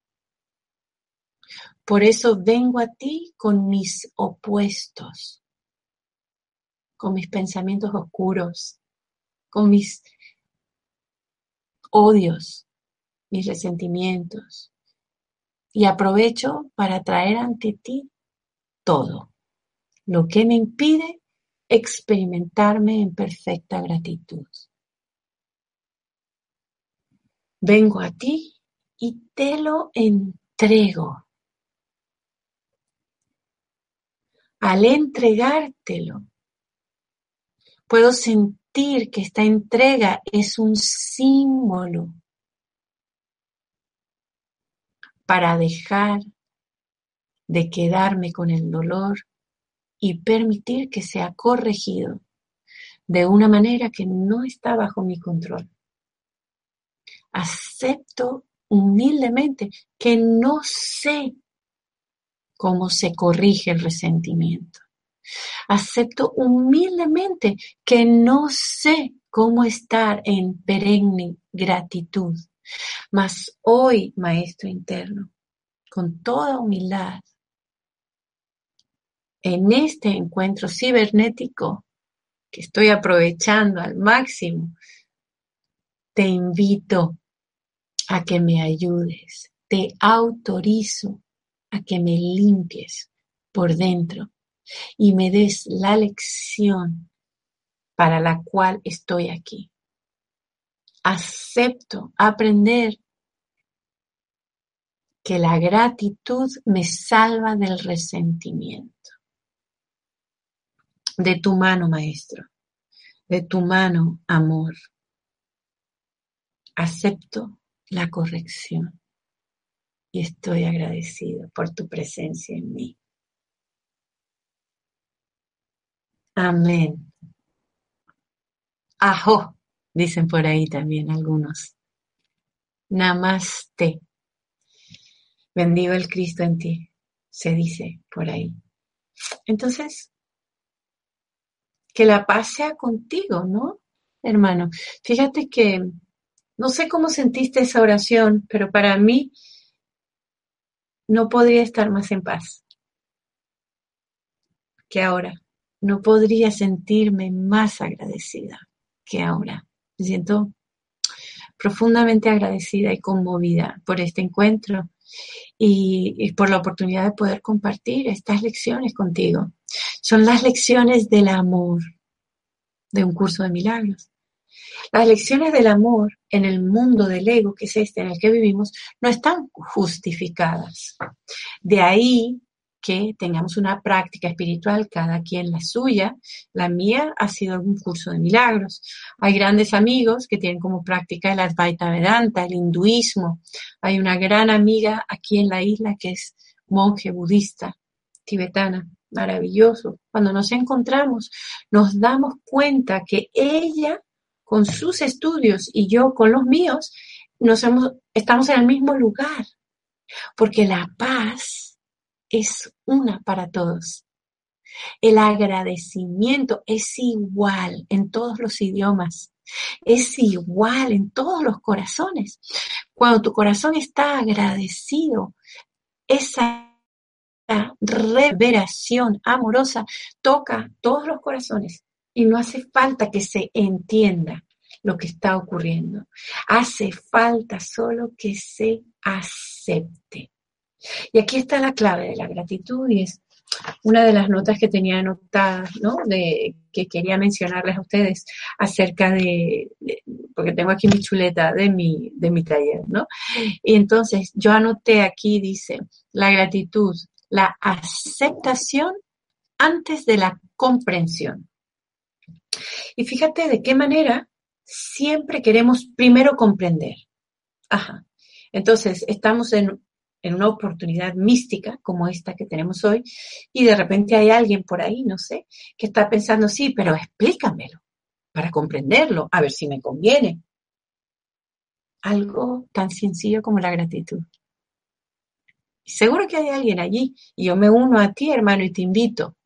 Por eso vengo a ti con mis opuestos, con mis pensamientos oscuros, con mis odios, mis resentimientos. Y aprovecho para traer ante ti todo lo que me impide experimentarme en perfecta gratitud. Vengo a ti y te lo entrego. Al entregártelo, puedo sentir que esta entrega es un símbolo para dejar de quedarme con el dolor y permitir que sea corregido de una manera que no está bajo mi control. Acepto humildemente que no sé cómo se corrige el resentimiento. Acepto humildemente que no sé cómo estar en perenne gratitud. Mas hoy, Maestro interno, con toda humildad, en este encuentro cibernético que estoy aprovechando al máximo, te invito a que me ayudes, te autorizo a que me limpies por dentro y me des la lección para la cual estoy aquí acepto aprender que la gratitud me salva del resentimiento. De tu mano, maestro, de tu mano, amor. Acepto la corrección y estoy agradecido por tu presencia en mí. Amén. Ajo dicen por ahí también algunos. Namaste. Bendigo el Cristo en ti, se dice por ahí. Entonces, que la paz sea contigo, ¿no? Hermano, fíjate que no sé cómo sentiste esa oración, pero para mí no podría estar más en paz que ahora. No podría sentirme más agradecida que ahora. Me siento profundamente agradecida y conmovida por este encuentro y, por la oportunidad de poder compartir estas lecciones contigo. Son las lecciones del amor de un curso de milagros. Las lecciones del amor en el mundo del ego, que es este en el que vivimos, no están justificadas. De ahí que tengamos una práctica espiritual, cada quien la suya. La mía ha sido un curso de milagros. Hay grandes amigos que tienen como práctica el Advaita Vedanta, el hinduismo. Hay una gran amiga aquí en la isla que es monje budista tibetana maravilloso. Cuando nos encontramos, nos damos cuenta que ella con sus estudios y yo con los míos, nos estamos en el mismo lugar, porque la paz es una para todos. El agradecimiento es igual en todos los idiomas, es igual en todos los corazones. Cuando tu corazón está agradecido, esa reveración amorosa toca todos los corazones y no hace falta que se entienda lo que está ocurriendo. Hace falta solo que se acepte. Y aquí está la clave de la gratitud y es una de las notas que tenía anotadas, ¿no? De, que quería mencionarles a ustedes acerca de, porque tengo aquí mi chuleta de mi, de mi taller, ¿no? Y entonces yo anoté aquí, dice, la gratitud, la aceptación antes de la comprensión. Y fíjate de qué manera siempre queremos primero comprender. Ajá. Entonces, estamos en, una oportunidad mística como esta que tenemos hoy y de repente hay alguien por ahí, no sé, que está pensando, sí, pero explícamelo para comprenderlo, a ver si me conviene. Algo tan sencillo como la gratitud. Seguro que hay alguien allí y yo me uno a ti, hermano, y te invito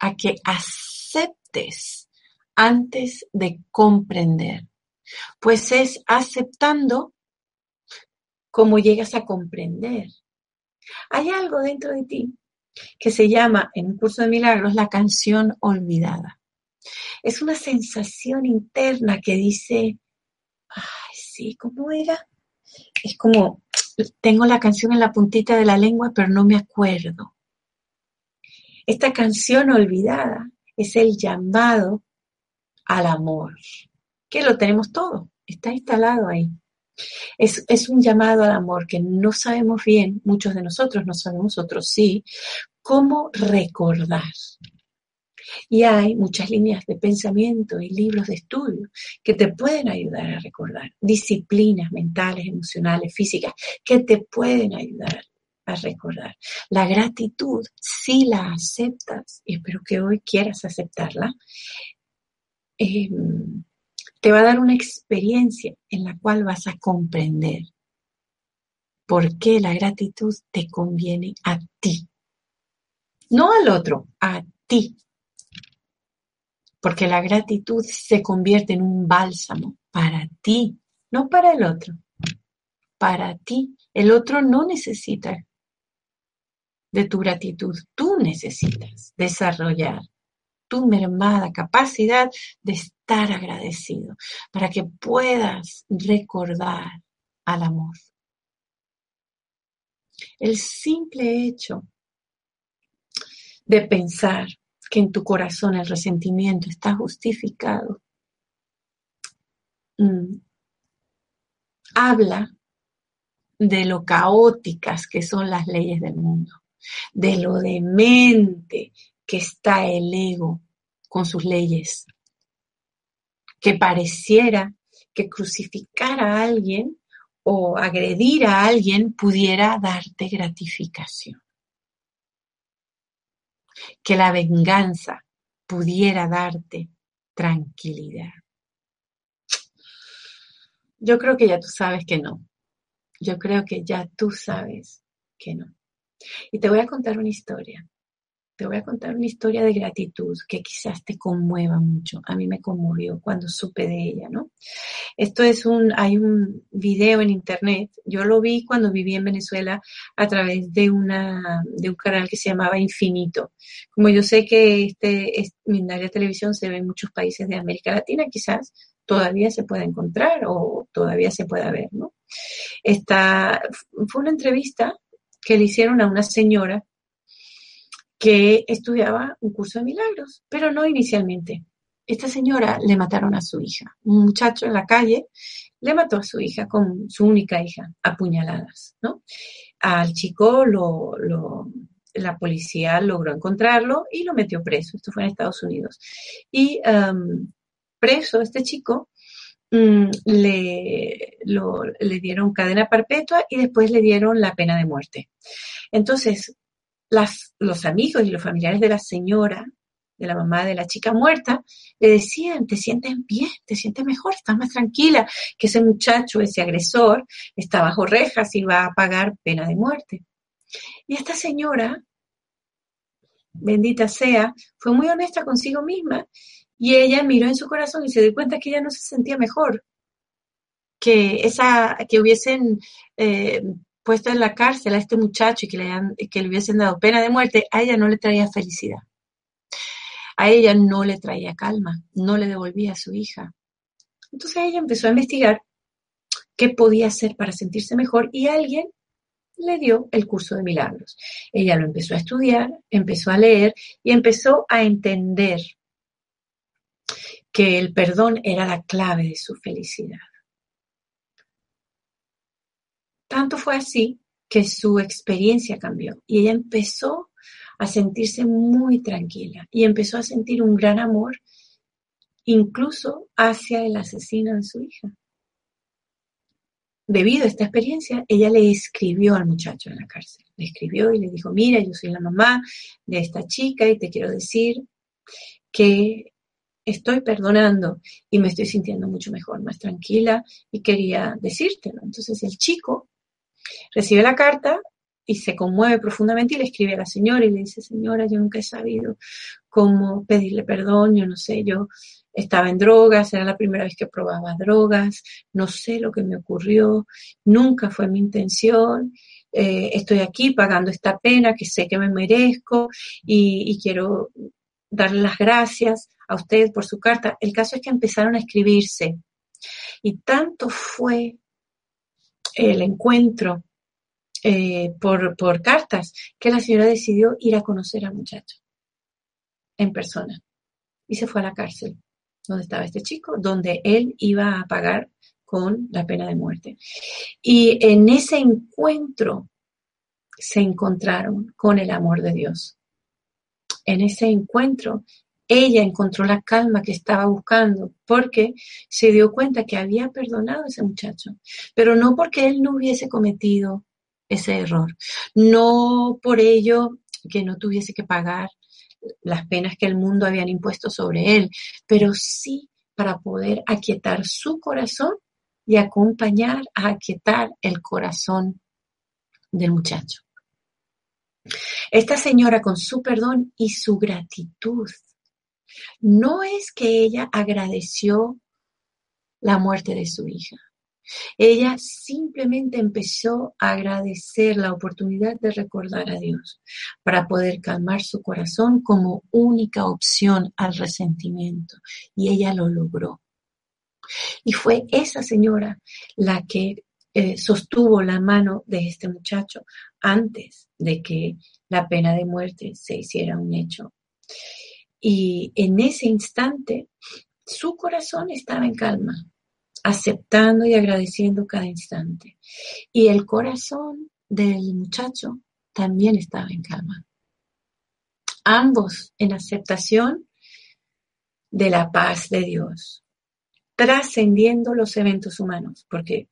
a que aceptes antes de comprender, pues es aceptando cómo llegas a comprender. Hay algo dentro de ti que se llama, en un curso de milagros, la canción olvidada. Es una sensación interna que dice, ay, sí, ¿cómo era? Es como, tengo la canción en la puntita de la lengua, pero no me acuerdo. Esta canción olvidada es el llamado al amor, que lo tenemos todo, está instalado ahí. Es, un llamado al amor que no sabemos bien, muchos de nosotros no sabemos, otros sí, cómo recordar. Y hay muchas líneas de pensamiento y libros de estudio que te pueden ayudar a recordar, disciplinas mentales, emocionales, físicas, que te pueden ayudar a recordar. La gratitud, si la aceptas, y espero que hoy quieras aceptarla, Em, te va a dar una experiencia en la cual vas a comprender por qué la gratitud te conviene a ti. No al otro, a ti. Porque la gratitud se convierte en un bálsamo para ti, no para el otro. Para ti. El otro no necesita de tu gratitud. Tú necesitas desarrollar tu mermada capacidad de estar agradecido, para que puedas recordar al amor. El simple hecho de pensar que en tu corazón el resentimiento está justificado, mm, habla de lo caóticas que son las leyes del mundo, de lo demente que está el ego con sus leyes, que pareciera que crucificar a alguien o agredir a alguien pudiera darte gratificación, que la venganza pudiera darte tranquilidad. Yo creo que ya tú sabes que no. Yo creo que ya tú sabes que no. Y te voy a contar una historia te voy a contar una historia de gratitud que quizás te conmueva mucho. A mí me conmovió cuando supe de ella, ¿no? Esto es un, hay un video en internet. Yo lo vi cuando viví en Venezuela a través de una, de un canal que se llamaba Infinito. Como yo sé que este, este Mindalia Televisión se ve en muchos países de América Latina, quizás todavía se pueda encontrar o todavía se pueda ver, ¿no? Esta, fue una entrevista que le hicieron a una señora que estudiaba un curso de milagros, pero no inicialmente. Esta señora le mataron a su hija. Un muchacho en la calle le mató a su hija con su única hija, apuñaladas, ¿no? Al chico lo, la policía logró encontrarlo y lo metió preso. Esto fue en Estados Unidos. Y um, preso, este chico, mm, le, le dieron cadena perpetua y después le dieron la pena de muerte. Entonces, los amigos y los familiares de la señora, de la mamá de la chica muerta, le decían, te sientes bien, te sientes mejor, estás más tranquila, que ese muchacho, ese agresor, está bajo rejas y va a pagar pena de muerte. Y esta señora, bendita sea, fue muy honesta consigo misma y ella miró en su corazón y se dio cuenta que ella no se sentía mejor, que, esa, que hubiesen eh, puesto en la cárcel a este muchacho y que le, que le hubiesen dado pena de muerte, a ella no le traía felicidad. A ella no le traía calma, no le devolvía a su hija. Entonces ella empezó a investigar qué podía hacer para sentirse mejor y alguien le dio el curso de milagros. Ella lo empezó a estudiar, empezó a leer y empezó a entender que el perdón era la clave de su felicidad. Tanto fue así que su experiencia cambió y ella empezó a sentirse muy tranquila y empezó a sentir un gran amor incluso hacia el asesino de su hija. Debido a esta experiencia, ella le escribió al muchacho en la cárcel. Le escribió y le dijo, mira, yo soy la mamá de esta chica y te quiero decir que estoy perdonando y me estoy sintiendo mucho mejor, más tranquila y quería decírtelo. Entonces el chico Recibe la carta y se conmueve profundamente y le escribe a la señora y le dice, señora, yo nunca he sabido cómo pedirle perdón, yo no sé, yo estaba en drogas, era la primera vez que probaba drogas, no sé lo que me ocurrió, nunca fue mi intención, eh, estoy aquí pagando esta pena que sé que me merezco y, y quiero darle las gracias a usted por su carta. El caso es que empezaron a escribirse y tanto fue el encuentro eh, por, por cartas que la señora decidió ir a conocer al muchacho en persona y se fue a la cárcel donde estaba este chico, donde él iba a pagar con la pena de muerte. Y en ese encuentro se encontraron con el amor de Dios. En ese encuentro ella encontró la calma que estaba buscando porque se dio cuenta que había perdonado a ese muchacho, pero no porque él no hubiese cometido ese error, no por ello que no tuviese que pagar las penas que el mundo habían impuesto sobre él, pero sí para poder aquietar su corazón y acompañar a aquietar el corazón del muchacho. Esta señora con su perdón y su gratitud no es que ella agradeció la muerte de su hija. Ella simplemente empezó a agradecer la oportunidad de recordar a Dios para poder calmar su corazón como única opción al resentimiento. Y ella lo logró. Y fue esa señora la que eh, sostuvo la mano de este muchacho antes de que la pena de muerte se hiciera un hecho. Y en ese instante su corazón estaba en calma, aceptando y agradeciendo cada instante. Y el corazón del muchacho también estaba en calma. Ambos en aceptación de la paz de Dios, trascendiendo los eventos humanos, porque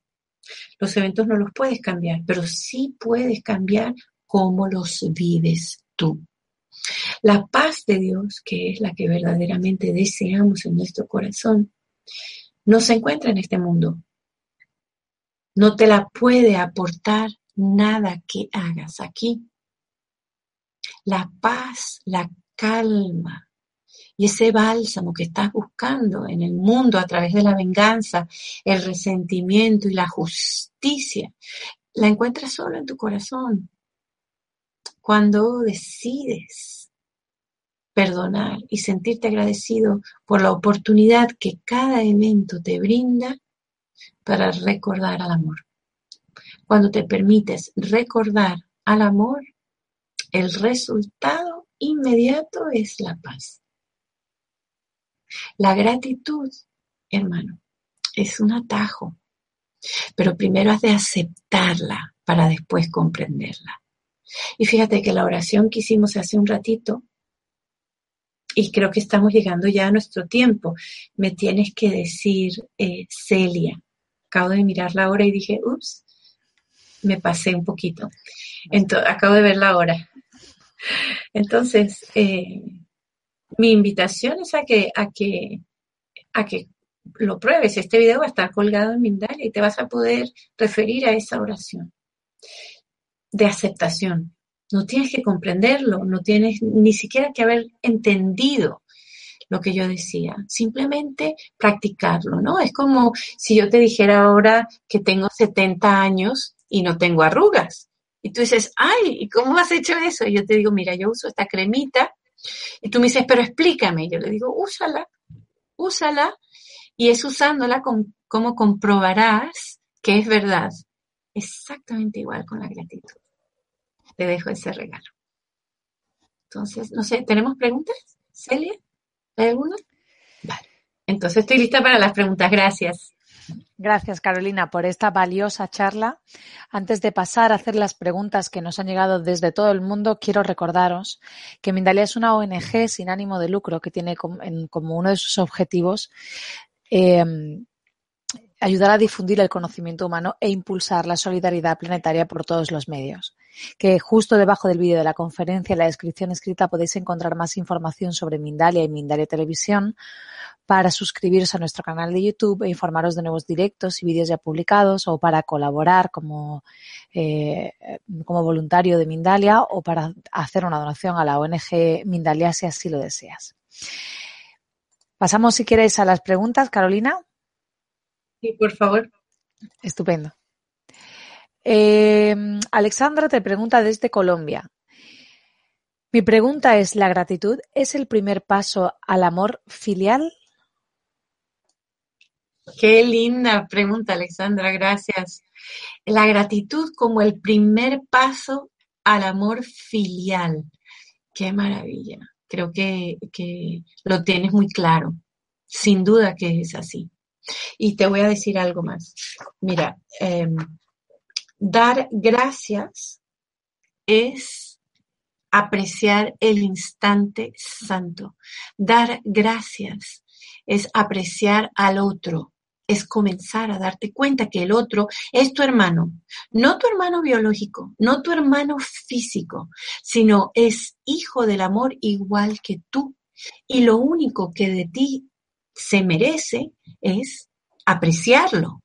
los eventos no los puedes cambiar, pero sí puedes cambiar cómo los vives tú. La paz de Dios, que es la que verdaderamente deseamos en nuestro corazón, no se encuentra en este mundo. No te la puede aportar nada que hagas aquí. La paz, la calma y ese bálsamo que estás buscando en el mundo a través de la venganza, el resentimiento y la justicia, la encuentras solo en tu corazón. Cuando decides perdonar y sentirte agradecido por la oportunidad que cada evento te brinda para recordar al amor. Cuando te permites recordar al amor, el resultado inmediato es la paz. La gratitud, hermano, es un atajo, pero primero has de aceptarla para después comprenderla. Y fíjate que la oración que hicimos hace un ratito y creo que estamos llegando ya a nuestro tiempo. Me tienes que decir, eh, Celia. Acabo de mirar la hora y dije, ups, me pasé un poquito. Entonces, acabo de ver la hora. Entonces, eh, mi invitación es a que, a que, a que lo pruebes. Este video va a estar colgado en Mindalia y te vas a poder referir a esa oración de aceptación. No tienes que comprenderlo, no tienes ni siquiera que haber entendido lo que yo decía, simplemente practicarlo, ¿no? Es como si yo te dijera ahora que tengo 70 años y no tengo arrugas. Y tú dices, ay, ¿y cómo has hecho eso? Y yo te digo, mira, yo uso esta cremita. Y tú me dices, pero explícame. yo le digo, úsala, úsala. Y es usándola como comprobarás que es verdad. Exactamente igual con la gratitud. Te dejo ese regalo. Entonces, no sé, ¿tenemos preguntas? Celia, ¿hay alguna? Vale. Entonces estoy lista para las preguntas. Gracias. Gracias, Carolina, por esta valiosa charla. Antes de pasar a hacer las preguntas que nos han llegado desde todo el mundo, quiero recordaros que Mindalia es una ONG sin ánimo de lucro que tiene como uno de sus objetivos eh, ayudar a difundir el conocimiento humano e impulsar la solidaridad planetaria por todos los medios. Que justo debajo del vídeo de la conferencia, en la descripción escrita, podéis encontrar más información sobre Mindalia y Mindalia Televisión para suscribiros a nuestro canal de YouTube e informaros de nuevos directos y vídeos ya publicados o para colaborar como, eh, como voluntario de Mindalia o para hacer una donación a la ONG Mindalia si así lo deseas. Pasamos, si queréis, a las preguntas, Carolina. Sí, por favor. Estupendo. Eh, Alexandra te pregunta desde Colombia. Mi pregunta es, ¿la gratitud es el primer paso al amor filial? Qué linda pregunta, Alexandra, gracias. La gratitud como el primer paso al amor filial. Qué maravilla. Creo que, que lo tienes muy claro. Sin duda que es así. Y te voy a decir algo más. Mira, em, dar gracias es apreciar el instante santo. Dar gracias es apreciar al otro, es comenzar a darte cuenta que el otro es tu hermano, no tu hermano biológico, no tu hermano físico, sino es hijo del amor igual que tú. Y lo único que de ti se merece es apreciarlo,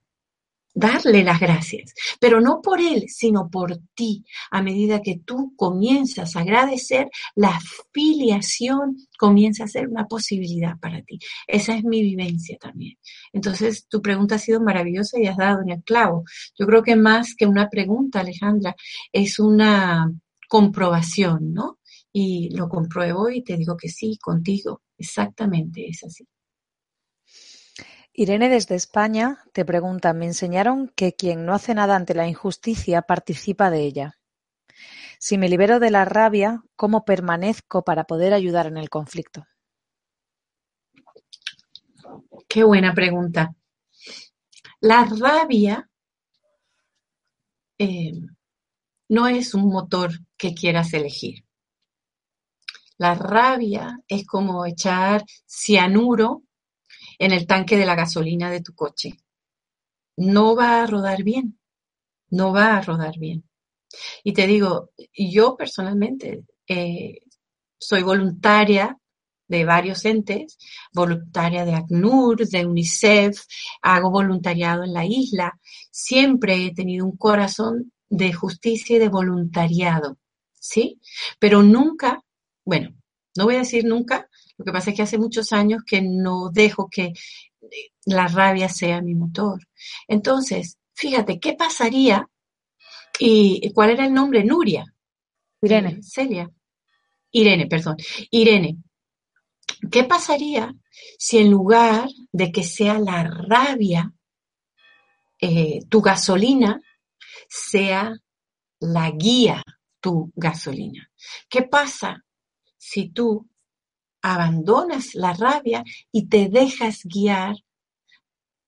darle las gracias, pero no por él, sino por ti. A medida que tú comienzas a agradecer, la filiación comienza a ser una posibilidad para ti. Esa es mi vivencia también. Entonces, tu pregunta ha sido maravillosa y has dado en el clavo. Yo creo que más que una pregunta, Alejandra, es una comprobación, ¿no? Y lo compruebo y te digo que sí, contigo. Exactamente es así. Irene desde España te pregunta, me enseñaron que quien no hace nada ante la injusticia participa de ella. Si me libero de la rabia, ¿cómo permanezco para poder ayudar en el conflicto? Qué buena pregunta. La rabia eh, no es un motor que quieras elegir. La rabia es como echar cianuro en el tanque de la gasolina de tu coche. No va a rodar bien, no va a rodar bien. Y te digo, yo personalmente eh, soy voluntaria de varios entes, voluntaria de ACNUR, de UNICEF, hago voluntariado en la isla. Siempre he tenido un corazón de justicia y de voluntariado, ¿sí? Pero nunca, bueno, no voy a decir nunca, lo que pasa es que hace muchos años que no dejo que la rabia sea mi motor. Entonces, fíjate, ¿qué pasaría? ¿Y cuál era el nombre? Nuria. Irene. Eh, Celia. Irene, perdón. Irene. ¿Qué pasaría si en lugar de que sea la rabia, eh, tu gasolina sea la guía, tu gasolina? ¿Qué pasa si tú abandonas la rabia y te dejas guiar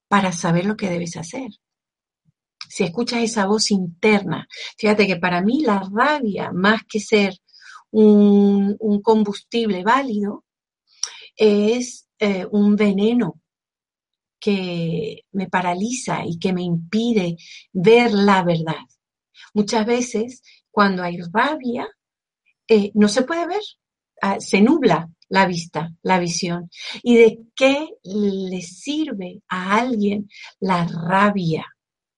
para saber lo que debes hacer. Si escuchas esa voz interna, fíjate que para mí la rabia, más que ser un, combustible válido, es eh, un veneno que me paraliza y que me impide ver la verdad. Muchas veces, cuando hay rabia, eh, no se puede ver, ah, se nubla la vista, la visión. ¿Y de qué le sirve a alguien la rabia?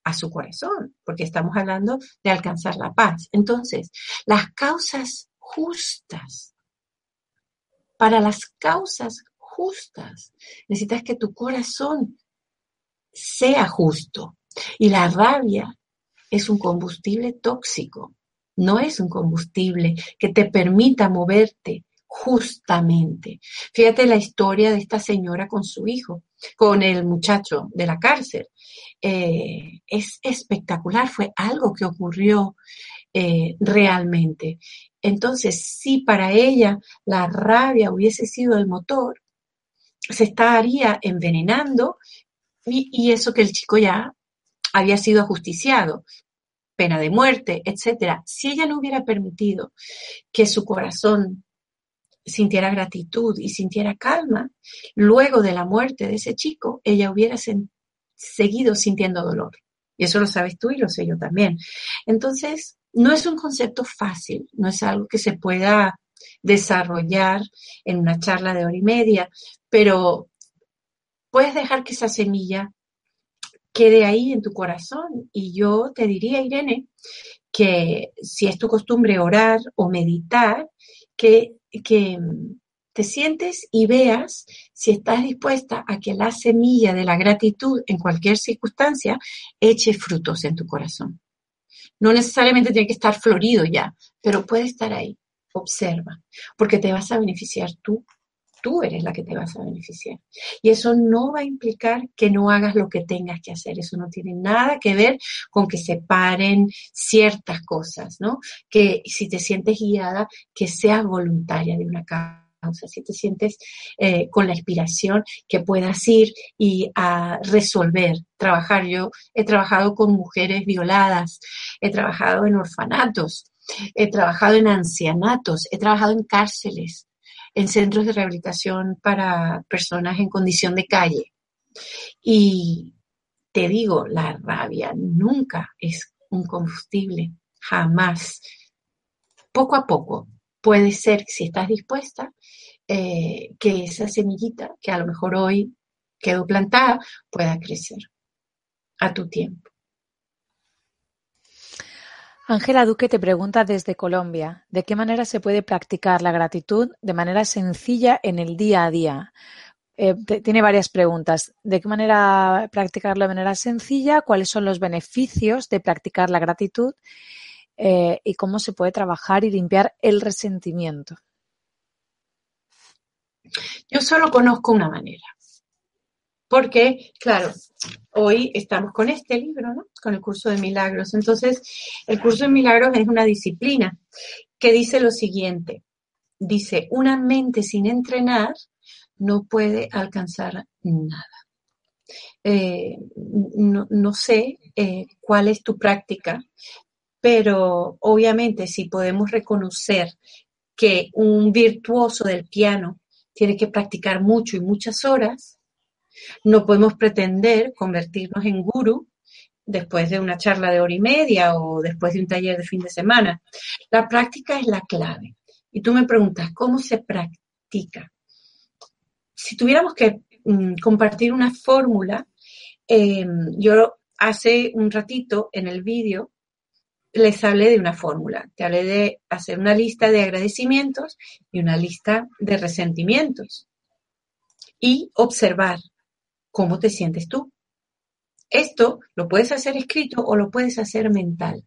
a su corazón, porque estamos hablando de alcanzar la paz. Entonces, las causas justas, para las causas justas, necesitas que tu corazón sea justo. Y la rabia es un combustible tóxico, no es un combustible que te permita moverte justamente. Fíjate la historia de esta señora con su hijo, con el muchacho de la cárcel. Eh, es espectacular, fue algo que ocurrió eh, realmente. Entonces, si para ella la rabia hubiese sido el motor, se estaría envenenando y, y eso que el chico ya había sido ajusticiado, pena de muerte, etcétera. Si ella no hubiera permitido que su corazón sintiera gratitud y sintiera calma, luego de la muerte de ese chico, ella hubiera seguido sintiendo dolor. Y eso lo sabes tú y lo sé yo también. Entonces, no es un concepto fácil, no es algo que se pueda desarrollar en una charla de hora y media, pero puedes dejar que esa semilla quede ahí en tu corazón. Y yo te diría, Irene, que si es tu costumbre orar o meditar, que que mm, te sientes y veas si estás dispuesta a que la semilla de la gratitud en cualquier circunstancia eche frutos en tu corazón. No necesariamente tiene que estar florido ya, pero puede estar ahí. Observa, porque te vas a beneficiar tú tú eres la que te vas a beneficiar. Y eso no va a implicar que no hagas lo que tengas que hacer. Eso no tiene nada que ver con que se paren ciertas cosas, ¿no? Que si te sientes guiada, que seas voluntaria de una causa, si te sientes eh, con la inspiración, que puedas ir y a resolver, trabajar. Yo he trabajado con mujeres violadas, he trabajado en orfanatos, he trabajado en ancianatos, he trabajado en cárceles, en centros de rehabilitación para personas en condición de calle. Y te digo, la rabia nunca es un combustible, jamás. Poco a poco puede ser, si estás dispuesta, eh, que esa semillita que a lo mejor hoy quedó plantada pueda crecer a tu tiempo. Ángela Duque te pregunta desde Colombia, ¿de qué manera se puede practicar la gratitud de manera sencilla en el día a día? Eh, tiene varias preguntas. ¿De qué manera practicarlo de manera sencilla? ¿Cuáles son los beneficios de practicar la gratitud? Eh, ¿Y cómo se puede trabajar y limpiar el resentimiento? Yo solo conozco una manera. Porque, claro, hoy estamos con este libro, ¿no? Con el curso de milagros. Entonces, el curso de milagros es una disciplina que dice lo siguiente. Dice, una mente sin entrenar no puede alcanzar nada. Eh, no, sé eh, cuál es tu práctica, pero obviamente si podemos reconocer que un virtuoso del piano tiene que practicar mucho y muchas horas, no podemos pretender convertirnos en guru después de una charla de hora y media o después de un taller de fin de semana. La práctica es la clave. Y tú me preguntas, ¿cómo se practica? Si tuviéramos que mm, compartir una fórmula, em, yo hace un ratito en el vídeo les hablé de una fórmula. Te hablé de hacer una lista de agradecimientos y una lista de resentimientos. Y observar cómo te sientes tú. Esto lo puedes hacer escrito o lo puedes hacer mental.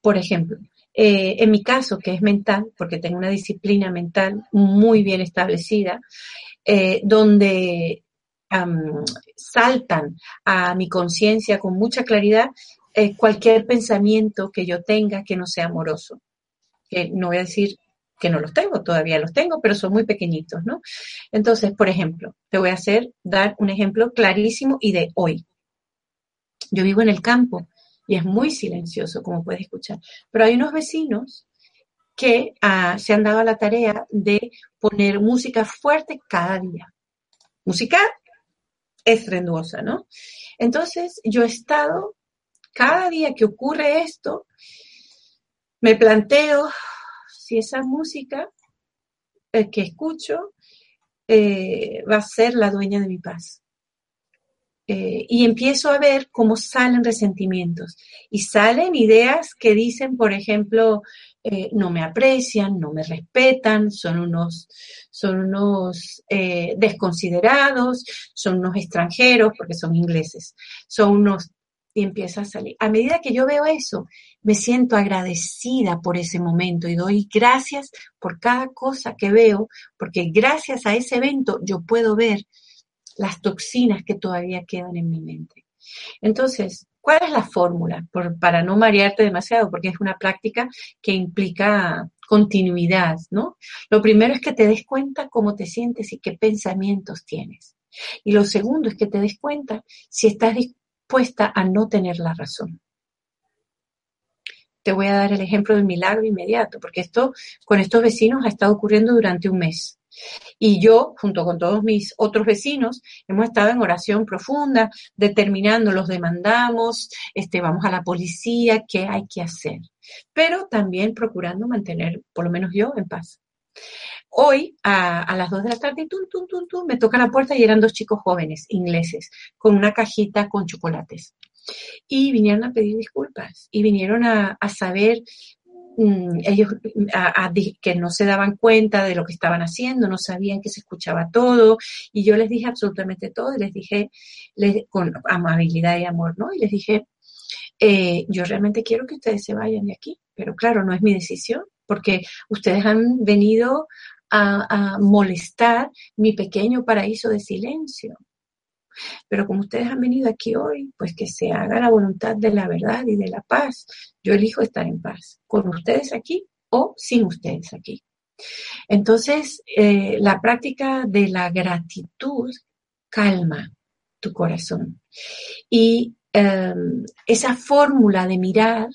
Por ejemplo, eh, en mi caso, que es mental, porque tengo una disciplina mental muy bien establecida, eh, donde saltan a mi conciencia con mucha claridad eh, cualquier pensamiento que yo tenga que no sea amoroso. Que no voy a decir que no los tengo, todavía los tengo, pero son muy pequeñitos, ¿no? Entonces, por ejemplo, te voy a hacer, dar un ejemplo clarísimo y de hoy. Yo vivo en el campo y es muy silencioso, como puedes escuchar, pero hay unos vecinos que ah, se han dado la tarea de poner música fuerte cada día. Música estrenduosa, ¿no? Entonces, yo he estado, cada día que ocurre esto, me planteo si esa música eh, que escucho eh, va a ser la dueña de mi paz. Eh, y empiezo a ver cómo salen resentimientos y salen ideas que dicen, por ejemplo, no me aprecian, no me respetan, son unos, son unos desconsiderados, son unos extranjeros porque son ingleses, son unos y empieza a salir. A medida que yo veo eso, me siento agradecida por ese momento y doy gracias por cada cosa que veo, porque gracias a ese evento yo puedo ver las toxinas que todavía quedan en mi mente. Entonces, ¿cuál es la fórmula? para no marearte demasiado, porque es una práctica que implica continuidad, ¿no? Lo primero es que te des cuenta cómo te sientes y qué pensamientos tienes. Y lo segundo es que te des cuenta si estás a no tener la razón. Te voy a dar el ejemplo del milagro inmediato, porque esto con estos vecinos ha estado ocurriendo durante un mes. Y yo, junto con todos mis otros vecinos, hemos estado en oración profunda, determinando, los demandamos, este, vamos a la policía, qué hay que hacer. Pero también procurando mantener, por lo menos yo, en paz. Hoy, a, las dos de la tarde, tum, tum, tum, tum, me toca la puerta y eran dos chicos jóvenes, ingleses, con una cajita con chocolates. Y vinieron a pedir disculpas y vinieron a, a saber Mm, ellos que no se daban cuenta de lo que estaban haciendo, no sabían que se escuchaba todo, y yo les dije absolutamente todo, y les dije con amabilidad y amor, ¿no? Y les dije, eh, yo realmente quiero que ustedes se vayan de aquí, pero claro, no es mi decisión, porque ustedes han venido a molestar mi pequeño paraíso de silencio. Pero como ustedes han venido aquí hoy, pues que se haga la voluntad de la verdad y de la paz. Yo elijo estar en paz, con ustedes aquí o sin ustedes aquí. Entonces, eh, la práctica de la gratitud calma tu corazón. Y em, esa fórmula de mirar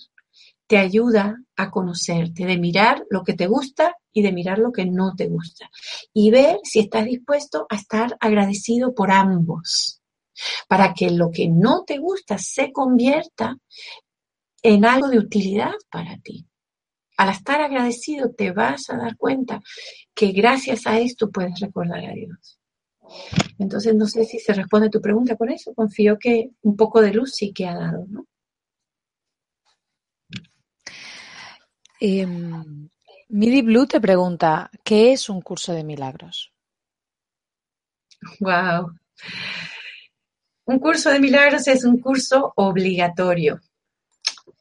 te ayuda a conocerte, de mirar lo que te gusta y de mirar lo que no te gusta. Y ver si estás dispuesto a estar agradecido por ambos, para que lo que no te gusta se convierta en algo de utilidad para ti. Al estar agradecido te vas a dar cuenta que gracias a esto puedes recordar a Dios. Entonces no sé si se responde tu pregunta con eso. Confío que un poco de luz sí que ha dado, ¿no? Em, Midi Blue te pregunta, ¿qué es un curso de milagros? Wow. Un curso de milagros es un curso obligatorio.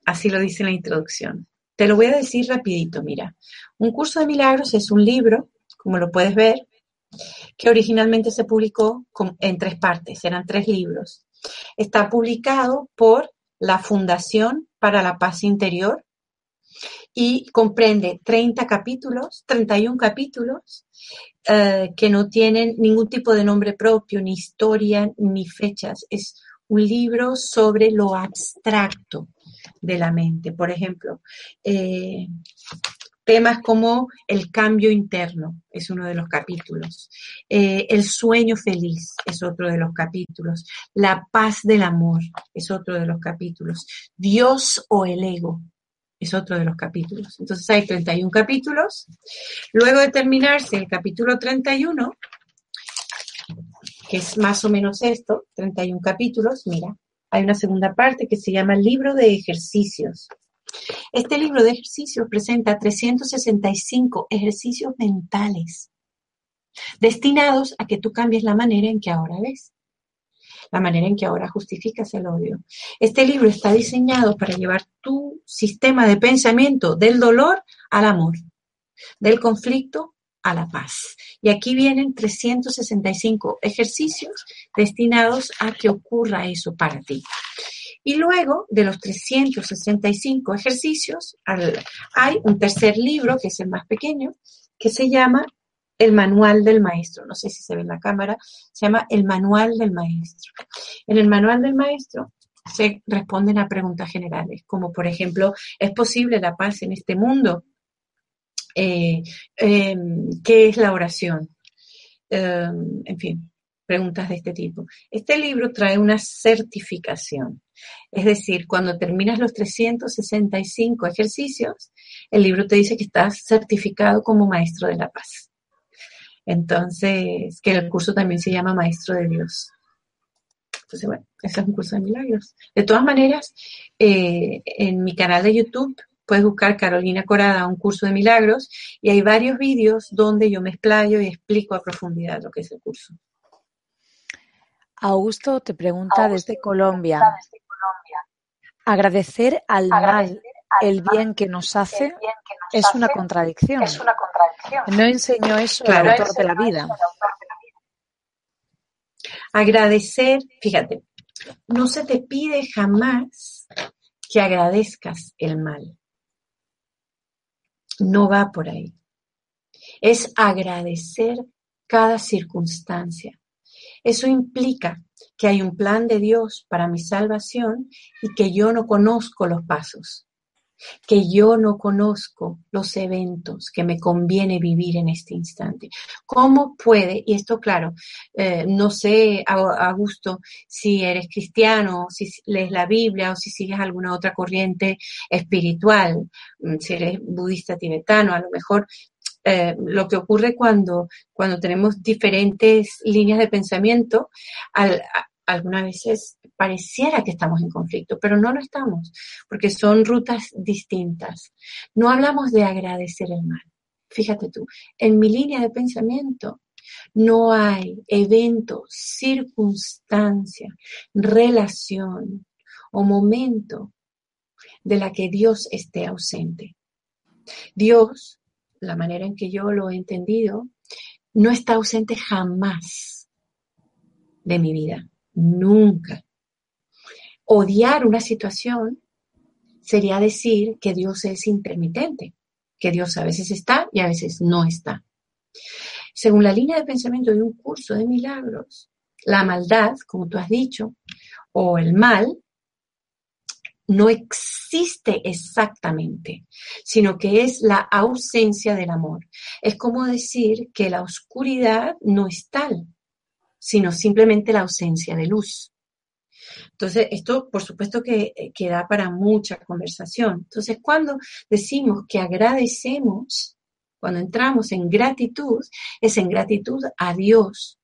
Así lo dice la introducción. Te lo voy a decir rapidito, mira. Un curso de milagros es un libro, como lo puedes ver, que originalmente se publicó en tres partes, eran tres libros. Está publicado por la Fundación para la Paz Interior y comprende 30 capítulos, 31 capítulos, eh, que no tienen ningún tipo de nombre propio, ni historia, ni fechas. Es un libro sobre lo abstracto de la mente. Por ejemplo, eh, temas como el cambio interno es uno de los capítulos, eh, el sueño feliz es otro de los capítulos, la paz del amor es otro de los capítulos, Dios o el ego es otro de los capítulos. Entonces hay 31 capítulos. Luego de terminarse el capítulo 31, que es más o menos esto, 31 capítulos, mira, hay una segunda parte que se llama libro de ejercicios. Este libro de ejercicios presenta 365 ejercicios mentales destinados a que tú cambies la manera en que ahora ves la manera en que ahora justificas el odio. Este libro está diseñado para llevar tu sistema de pensamiento del dolor al amor, del conflicto a la paz. Y aquí vienen 365 ejercicios destinados a que ocurra eso para ti. Y luego de los 365 ejercicios, hay un tercer libro, que es el más pequeño, que se llama el manual del maestro, no sé si se ve en la cámara, se llama el manual del maestro. En el manual del maestro se responden a preguntas generales, como por ejemplo, ¿es posible la paz en este mundo? Eh, em, ¿Qué es la oración? Em, en fin, preguntas de este tipo. Este libro trae una certificación. Es decir, cuando terminas los 365 ejercicios, el libro te dice que estás certificado como maestro de la paz. Entonces, que el curso también se llama Maestro de Dios. Entonces, bueno, ese es un curso de milagros. De todas maneras, eh, en mi canal de YouTube puedes buscar Carolina Corada, un curso de milagros, y hay varios vídeos donde yo me explayo y explico a profundidad lo que es el curso. Augusto te pregunta desde Colombia. Agradecer al mal el bien que nos hace es una contradicción. No enseñó eso el autor de la vida. Agradecer, fíjate, no se te pide jamás que agradezcas el mal. No va por ahí. Es agradecer cada circunstancia. Eso implica que hay un plan de Dios para mi salvación y que yo no conozco los pasos que yo no conozco los eventos que me conviene vivir en este instante. ¿Cómo puede, y esto claro, eh, no sé a, gusto si eres cristiano, si lees la Biblia o si sigues alguna otra corriente espiritual, mm, si eres budista tibetano, a lo mejor eh, lo que ocurre cuando, cuando tenemos diferentes líneas de pensamiento, al, algunas veces pareciera que estamos en conflicto, pero no lo estamos, porque son rutas distintas. No hablamos de agradecer el mal. Fíjate tú, en mi línea de pensamiento no hay evento, circunstancia, relación o momento de la que Dios esté ausente. Dios, la manera en que yo lo he entendido, no está ausente jamás de mi vida Nunca. Odiar una situación sería decir que Dios es intermitente, que Dios a veces está y a veces no está. Según la línea de pensamiento de un curso de milagros, la maldad, como tú has dicho, o el mal, no existe exactamente, sino que es la ausencia del amor. Es como decir que la oscuridad no es tal, sino simplemente la ausencia de luz. Entonces, esto por supuesto que, que da para mucha conversación. Entonces, cuando decimos que agradecemos, cuando entramos en gratitud, es en gratitud a Dios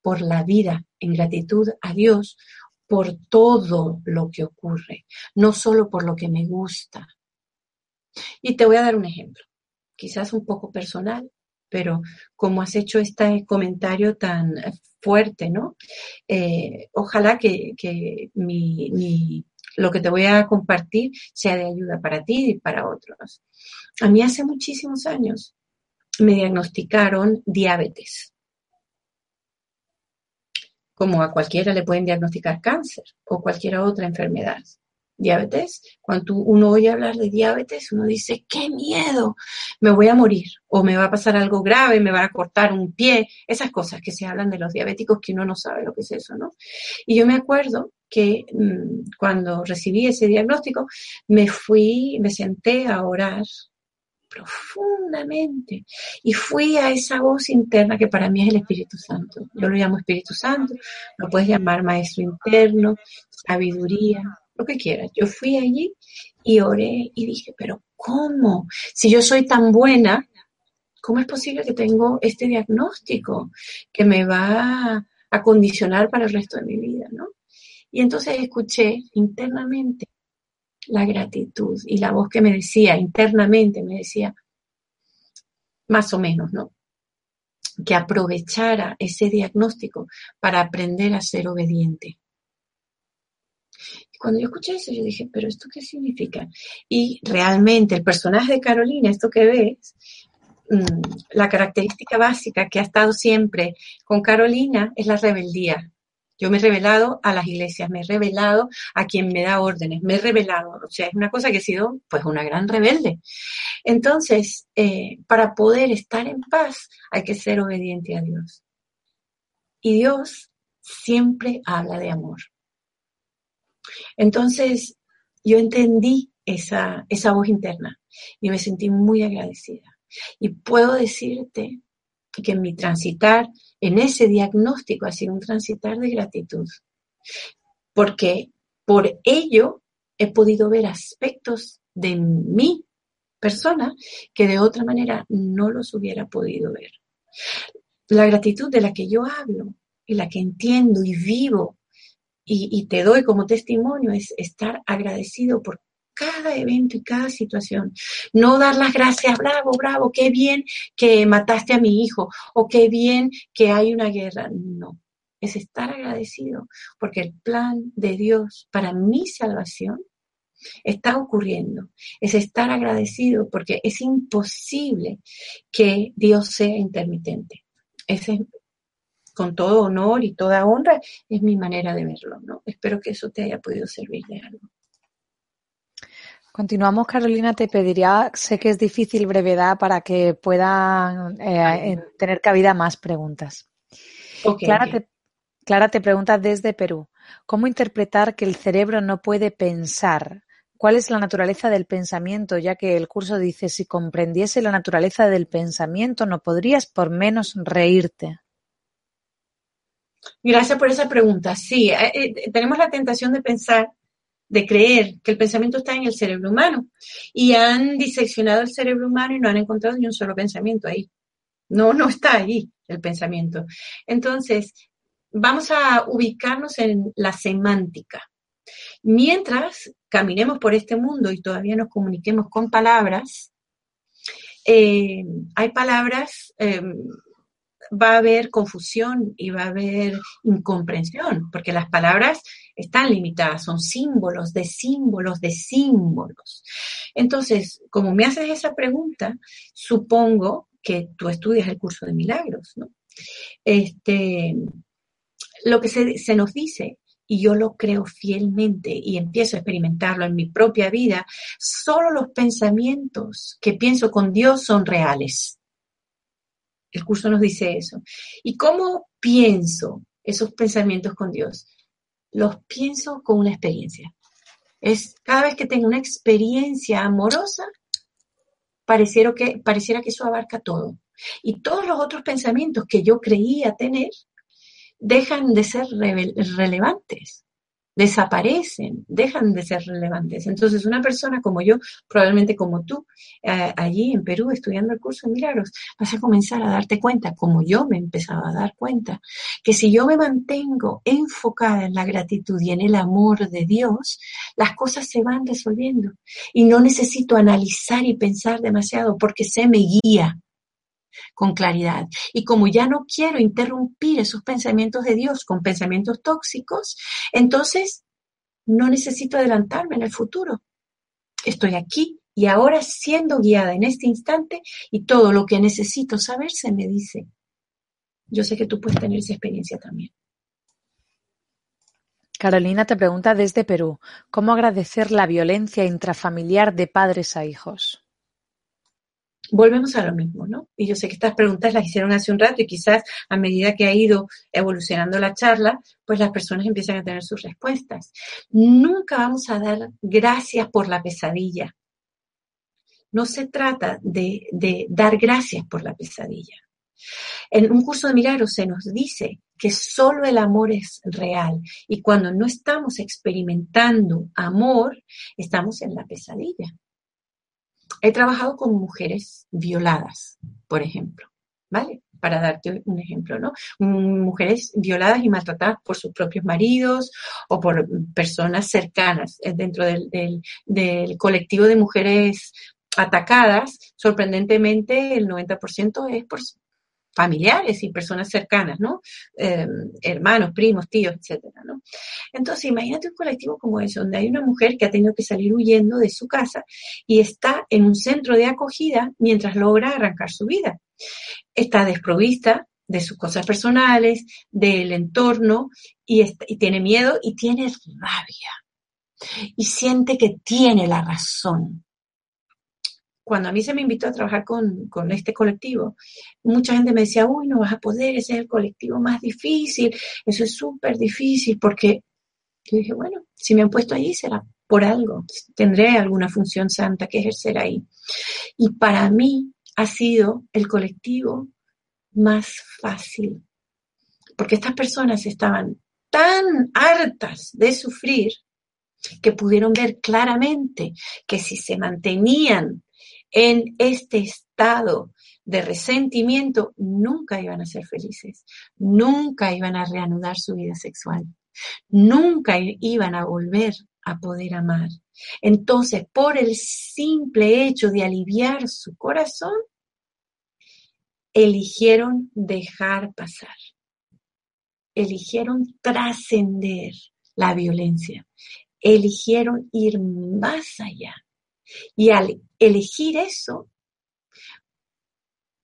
por la vida, en gratitud a Dios por todo lo que ocurre, no solo por lo que me gusta. Y te voy a dar un ejemplo, quizás un poco personal, pero como has hecho este comentario tan fuerte, ¿no? Eh, ojalá que, lo que te voy a compartir sea de ayuda para ti y para otros. A mí hace muchísimos años me diagnosticaron diabetes. Como a cualquiera le pueden diagnosticar cáncer o cualquier otra enfermedad diabetes, cuando uno oye hablar de diabetes, uno dice, qué miedo, me voy a morir o me va a pasar algo grave, me van a cortar un pie, esas cosas que se hablan de los diabéticos que uno no sabe lo que es eso, ¿no? Y yo me acuerdo que mm, cuando recibí ese diagnóstico, me fui, me senté a orar profundamente y fui a esa voz interna que para mí es el Espíritu Santo. Yo lo llamo Espíritu Santo, lo puedes llamar Maestro interno, sabiduría, lo que quieras. Yo fui allí y oré y dije, pero ¿cómo? Si yo soy tan buena, ¿cómo es posible que tengo este diagnóstico que me va a condicionar para el resto de mi vida, ¿no? Y entonces escuché internamente la gratitud y la voz que me decía internamente, me decía, más o menos, ¿no? Que aprovechara ese diagnóstico para aprender a ser obediente cuando yo escuché eso, yo dije, pero ¿esto qué significa? Y realmente el personaje de Carolina, esto que ves, mm, la característica básica que ha estado siempre con Carolina es la rebeldía. Yo me he revelado a las iglesias, me he revelado a quien me da órdenes, me he revelado. O sea, es una cosa que he sido pues una gran rebelde. Entonces, eh, para poder estar en paz hay que ser obediente a Dios. Y Dios siempre habla de amor. Entonces, yo entendí esa, esa voz interna y me sentí muy agradecida. Y puedo decirte que mi transitar en ese diagnóstico ha sido un transitar de gratitud, porque por ello he podido ver aspectos de mi persona que de otra manera no los hubiera podido ver. La gratitud de la que yo hablo y la que entiendo y vivo y, te doy como testimonio es estar agradecido por cada evento y cada situación. No dar las gracias, bravo, bravo, qué bien que mataste a mi hijo o qué bien que hay una guerra. No, es estar agradecido porque el plan de Dios para mi salvación está ocurriendo. Es estar agradecido porque es imposible que Dios sea intermitente. Ese, con todo honor y toda honra, es mi manera de verlo, ¿no? Espero que eso te haya podido servir de algo. Continuamos, Carolina. Te pediría, sé que es difícil brevedad para que puedan eh, tener cabida más preguntas. Clara, Te, Clara te pregunta desde Perú, ¿cómo interpretar que el cerebro no puede pensar? ¿Cuál es la naturaleza del pensamiento? Ya que el curso dice, si comprendiese la naturaleza del pensamiento, no podrías por menos reírte. Gracias por esa pregunta. Sí, eh, eh, tenemos la tentación de pensar, de creer que el pensamiento está en el cerebro humano y han diseccionado el cerebro humano y no han encontrado ni un solo pensamiento ahí. No, no está ahí el pensamiento. Entonces, vamos a ubicarnos en la semántica. Mientras caminemos por este mundo y todavía nos comuniquemos con palabras, eh, hay palabras va a haber confusión y va a haber incomprensión, porque las palabras están limitadas, son símbolos de símbolos de símbolos. Entonces, como me haces esa pregunta, supongo que tú estudias el curso de milagros, ¿no? Este, lo que se, se nos dice y yo lo creo fielmente y empiezo a experimentarlo en mi propia vida, solo los pensamientos que pienso con Dios son reales. El curso nos dice eso. ¿Y cómo pienso esos pensamientos con Dios? Los pienso con una experiencia. Es cada vez que tengo una experiencia amorosa, pareciera que, pareciera que eso abarca todo. Y todos los otros pensamientos que yo creía tener dejan de ser relevantes desaparecen, dejan de ser relevantes. Entonces, una persona como yo, probablemente como tú, eh, allí en Perú estudiando el curso de milagros, vas a comenzar a darte cuenta, como yo me empezaba a dar cuenta, que si yo me mantengo enfocada en la gratitud y en el amor de Dios, las cosas se van resolviendo. Y no necesito analizar y pensar demasiado porque se me guía con claridad. Y como ya no quiero interrumpir esos pensamientos de Dios con pensamientos tóxicos, entonces no necesito adelantarme en el futuro. Estoy aquí y ahora siendo guiada en este instante y todo lo que necesito saber se me dice. Yo sé que tú puedes tener esa experiencia también. Carolina te pregunta desde Perú, ¿cómo agradecer la violencia intrafamiliar de padres a hijos? Volvemos a lo mismo, ¿no? Y yo sé que estas preguntas las hicieron hace un rato y quizás a medida que ha ido evolucionando la charla, pues las personas empiezan a tener sus respuestas. Nunca vamos a dar gracias por la pesadilla. No se trata de, dar gracias por la pesadilla. En un curso de milagros se nos dice que solo el amor es real y cuando no estamos experimentando amor, estamos en la pesadilla he trabajado con mujeres violadas, por ejemplo, ¿vale? Para darte un ejemplo, ¿no? Mujeres violadas y maltratadas por sus propios maridos o por personas cercanas eh, dentro del, del colectivo de mujeres atacadas, sorprendentemente el 90% es por familiares y personas cercanas, ¿no? Em, hermanos, primos, tíos, etcétera. Entonces, imagínate un colectivo como ese, donde hay una mujer que ha tenido que salir huyendo de su casa y está en un centro de acogida mientras logra arrancar su vida. Está desprovista de sus cosas personales, del entorno, y tiene miedo y tiene rabia. Y siente que tiene la razón cuando a mí se me invitó a trabajar con, este colectivo, mucha gente me decía, uy, no vas a poder, ese es el colectivo más difícil, eso es súper difícil, porque yo dije, bueno, si me han puesto allí será por algo, tendré alguna función santa que ejercer ahí. Y para mí ha sido el colectivo más fácil Porque estas personas estaban tan hartas de sufrir que pudieron ver claramente que si se mantenían en este estado de resentimiento, nunca iban a ser felices, nunca iban a reanudar su vida sexual, nunca iban a volver a poder amar. Entonces, por el simple hecho de aliviar su corazón, eligieron dejar pasar, eligieron trascender la violencia, eligieron ir más allá. Y al elegir eso,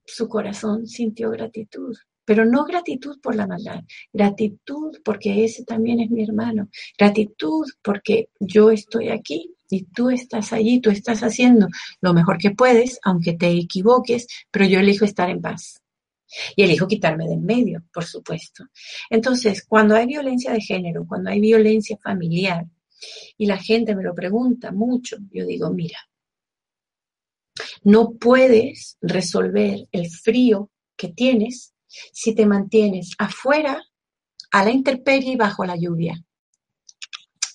su corazón sintió gratitud, pero no gratitud por la maldad, gratitud porque ese también es mi hermano, gratitud porque yo estoy aquí y tú estás allí, tú estás haciendo lo mejor que puedes, aunque te equivoques, pero yo elijo estar en paz. Y elijo quitarme de en medio, por supuesto. Entonces, cuando hay violencia de género, cuando hay violencia familiar, y la gente me lo pregunta mucho, yo digo, mira, no puedes resolver el frío que tienes si te mantienes afuera, a la intemperie y bajo la lluvia.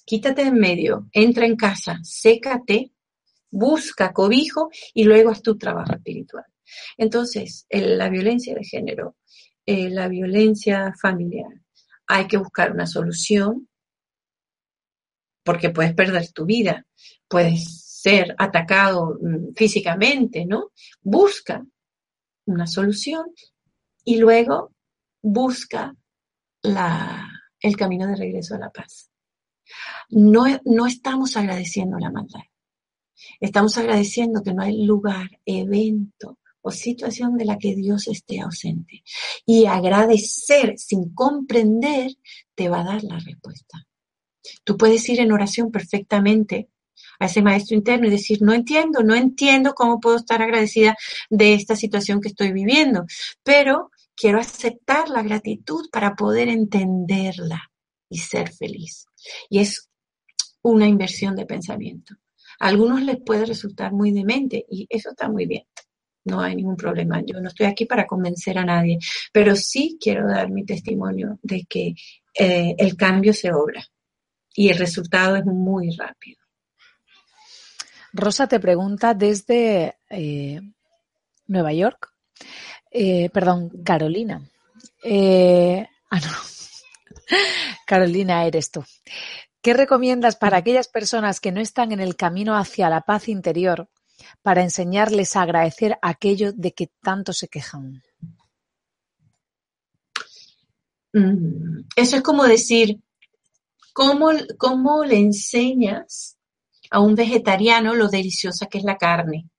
Quítate de en medio, entra en casa, sécate, busca cobijo y luego haz tu trabajo espiritual. Entonces, la violencia de género, eh, la violencia familiar, hay que buscar una solución porque puedes perder tu vida, puedes ser atacado mm, físicamente, ¿no? Busca una solución y luego busca el camino de regreso a la paz. No, no estamos agradeciendo la maldad. Estamos agradeciendo que no hay lugar, evento o situación de la que Dios esté ausente. Y agradecer sin comprender te va a dar la respuesta. Tú puedes ir en oración perfectamente a ese maestro interno y decir, no entiendo, no entiendo cómo puedo estar agradecida de esta situación que estoy viviendo, pero quiero aceptar la gratitud para poder entenderla y ser feliz. Y es una inversión de pensamiento. A algunos les puede resultar muy demente y eso está muy bien. No hay ningún problema. Yo no estoy aquí para convencer a nadie, pero sí quiero dar mi testimonio de que eh, el cambio se obra y el resultado es muy rápido. Rosa te pregunta desde eh, Nueva York, eh, perdón, Carolina. Eh, ah, no. <laughs> Carolina, eres tú. ¿Qué recomiendas para aquellas personas que no están en el camino hacia la paz interior para enseñarles a agradecer aquello de que tanto se quejan? Mm, eso es como decir, ¿cómo, cómo le enseñas a un vegetariano lo deliciosa que es la carne.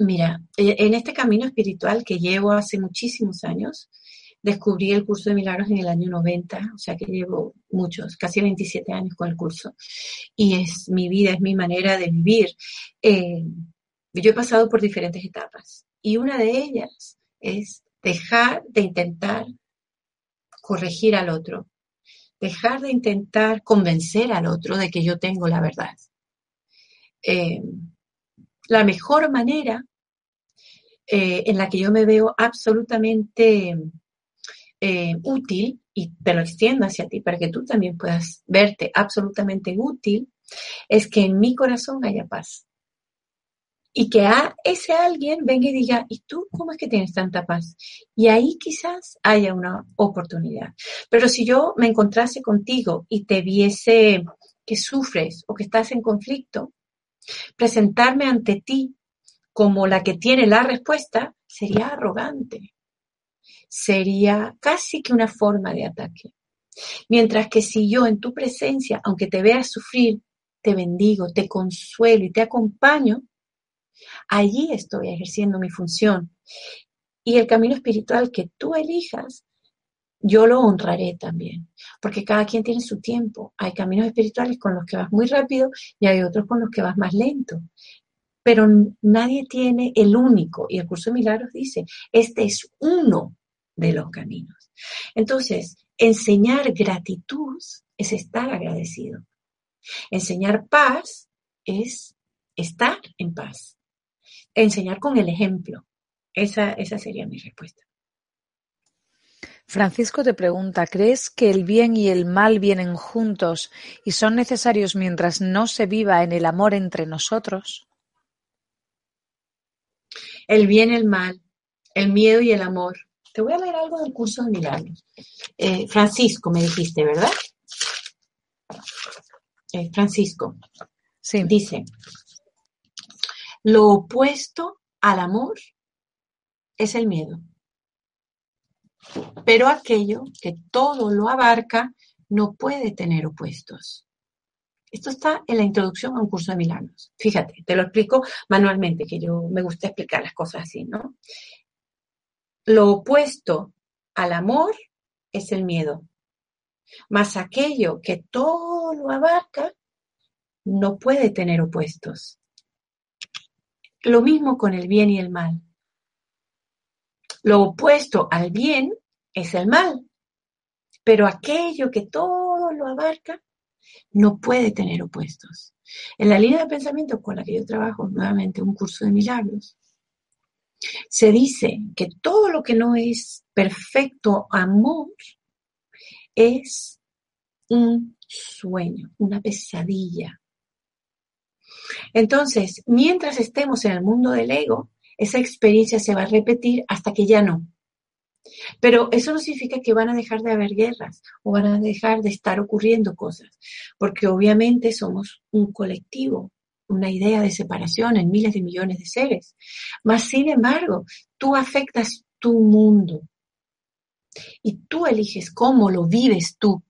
Mira, e, en este camino espiritual que llevo hace muchísimos años, descubrí el curso de milagros en el año 90, o sea que llevo muchos, casi 27 años con el curso. Y es mi vida, es mi manera de vivir. Eh, yo he pasado por diferentes etapas y una de ellas es dejar de intentar corregir al otro, dejar de intentar convencer al otro de que yo tengo la verdad. Eh, la mejor manera eh, en la que yo me veo absolutamente eh, útil, y te lo extiendo hacia ti para que tú también puedas verte absolutamente útil, es que en mi corazón haya paz y que a ese alguien venga y diga, ¿y tú cómo es que tienes tanta paz? Y ahí quizás haya una oportunidad. Pero si yo me encontrase contigo y te viese que sufres o que estás en conflicto, presentarme ante ti como la que tiene la respuesta sería arrogante. Sería casi que una forma de ataque. Mientras que si yo en tu presencia, aunque te veas sufrir, te bendigo, te consuelo y te acompaño, Allí estoy ejerciendo mi función. Y el camino espiritual que tú elijas, yo lo honraré también, porque cada quien tiene su tiempo. Hay caminos espirituales con los que vas muy rápido y hay otros con los que vas más lento. Pero nadie tiene el único, y el curso de milagros dice, este es uno de los caminos. Entonces, enseñar gratitud es estar agradecido. Enseñar paz es estar en paz enseñar con el ejemplo. Esa, esa sería mi respuesta. Francisco te pregunta, ¿crees que el bien y el mal vienen juntos y son necesarios mientras no se viva en el amor entre nosotros? El bien y el mal, el miedo y el amor. Te voy a leer algo del curso de milagros. Eh, Francisco, me dijiste, ¿verdad? Eh, Francisco. Sí. Dice, lo opuesto al amor es el miedo pero aquello que todo lo abarca no puede tener opuestos. Esto está en la introducción a un curso de milagros. Fíjate, te lo explico manualmente, que yo me gusta explicar las cosas así, ¿no? Lo opuesto al amor es el miedo, mas aquello que todo lo abarca no puede tener opuestos. Lo mismo con el bien y el mal. Lo opuesto al bien es el mal, pero aquello que todo lo abarca no puede tener opuestos. En la línea de pensamiento con la que yo trabajo, nuevamente un curso de milagros, se dice que todo lo que no es perfecto amor es un sueño, una pesadilla. Entonces, mientras estemos en el mundo del ego, esa experiencia se va a repetir hasta que ya no. Pero eso no significa que van a dejar de haber guerras o van a dejar de estar ocurriendo cosas, porque obviamente somos un colectivo, una idea de separación en miles de millones de seres. Mas, sin embargo, tú afectas tu mundo y tú eliges cómo lo vives tú.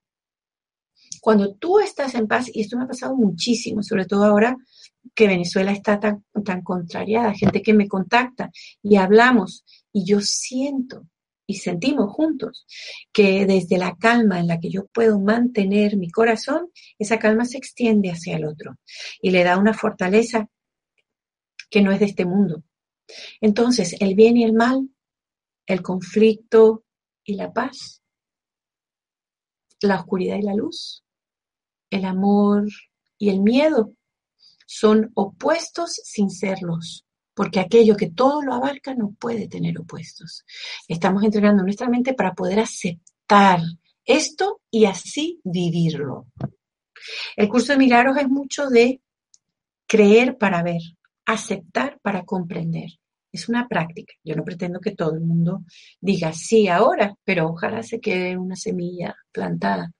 Cuando tú estás en paz, y esto me ha pasado muchísimo, sobre todo ahora que Venezuela está tan, tan contrariada, gente que me contacta y hablamos y yo siento y sentimos juntos que desde la calma en la que yo puedo mantener mi corazón, esa calma se extiende hacia el otro y le da una fortaleza que no es de este mundo. Entonces, el bien y el mal, el conflicto y la paz, la oscuridad y la luz, el amor y el miedo, son opuestos sin serlos, porque aquello que todo lo abarca no puede tener opuestos. Estamos entrenando nuestra mente para poder aceptar esto y así vivirlo. El curso de milagros es mucho de creer para ver, aceptar para comprender. Es una práctica. Yo no pretendo que todo el mundo diga sí ahora, pero ojalá se quede una semilla plantada.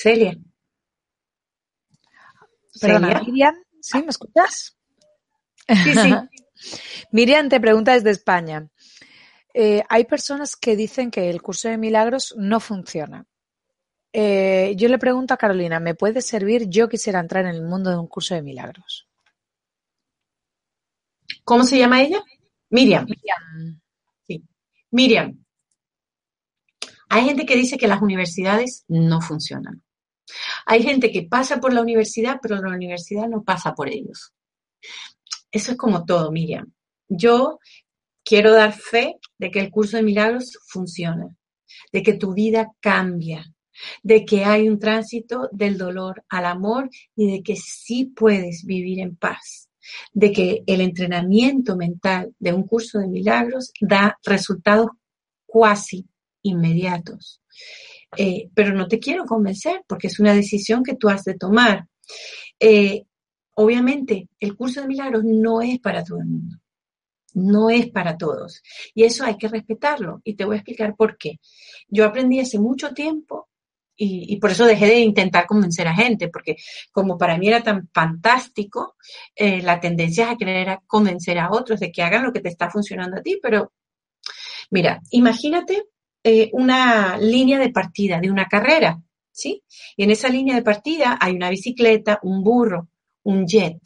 Celia. Perdona, Miriam, ¿sí? ¿Me escuchas? Sí, sí. <laughs> Miriam te pregunta desde España. Eh, hay personas que dicen que el curso de milagros no funciona. Eh, yo le pregunto a Carolina, ¿me puede servir? Yo quisiera entrar en el mundo de un curso de milagros. ¿Cómo se llama ella? Miriam. Miriam. Sí. Miriam. Hay gente que dice que las universidades no funcionan. Hay gente que pasa por la universidad, pero la universidad no pasa por ellos. Eso es como todo, Miriam. Yo quiero dar fe de que el curso de milagros funciona, de que tu vida cambia, de que hay un tránsito del dolor al amor y de que sí puedes vivir en paz, de que el entrenamiento mental de un curso de milagros da resultados cuasi inmediatos. Eh, pero no te quiero convencer porque es una decisión que tú has de tomar. Eh, obviamente, el curso de milagros no es para todo el mundo, no es para todos. Y eso hay que respetarlo. Y te voy a explicar por qué. Yo aprendí hace mucho tiempo y, por eso dejé de intentar convencer a gente, porque como para mí era tan fantástico, eh, la tendencia es a querer convencer a otros de que hagan lo que te está funcionando a ti, pero mira, imagínate eh, una línea de partida de una carrera, ¿sí? Y en esa línea de partida hay una bicicleta, un burro, un jet,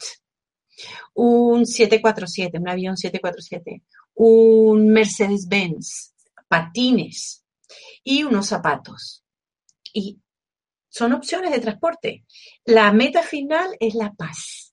un 747, un avión 747, un Mercedes-Benz, patines y unos zapatos. Y son opciones de transporte. La meta final es la paz.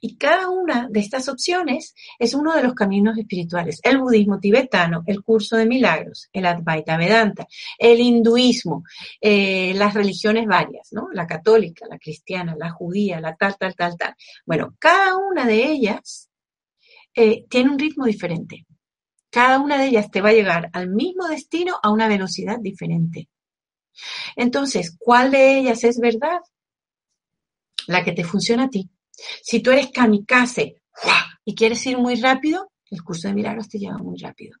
Y cada una de estas opciones es uno de los caminos espirituales. El budismo tibetano, el curso de milagros, el Advaita Vedanta, el hinduismo, eh, las religiones varias, ¿no? La católica, la cristiana, la judía, la tal, tal, tal, tal. Bueno, cada una de ellas eh, tiene un ritmo diferente. Cada una de ellas te va a llegar al mismo destino a una velocidad diferente. Entonces, ¿cuál de ellas es verdad? La que te funciona a ti. Si tú eres kamikaze y quieres ir muy rápido, el curso de milagros te lleva muy rápido.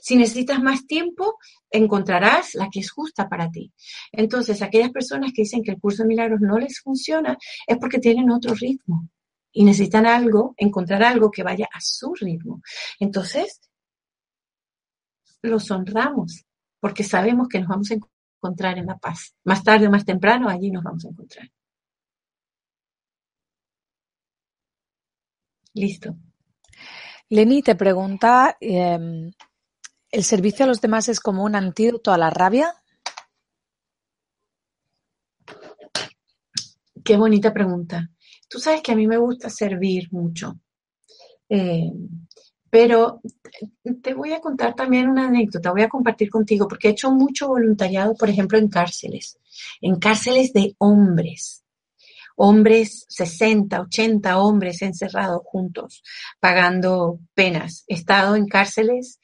Si necesitas más tiempo, encontrarás la que es justa para ti. Entonces, aquellas personas que dicen que el curso de milagros no les funciona es porque tienen otro ritmo y necesitan algo, encontrar algo que vaya a su ritmo. Entonces, los honramos porque sabemos que nos vamos a encontrar en la paz. Más tarde o más temprano, allí nos vamos a encontrar. Listo. Leni te pregunta, em, ¿el servicio a los demás es como un antídoto a la rabia? Qué bonita pregunta. Tú sabes que a mí me gusta servir mucho. Eh, pero te voy a contar también una anécdota, voy a compartir contigo, porque he hecho mucho voluntariado, por ejemplo, en cárceles, en cárceles de hombres hombres, 60, 80 hombres encerrados juntos, pagando penas. He estado en cárceles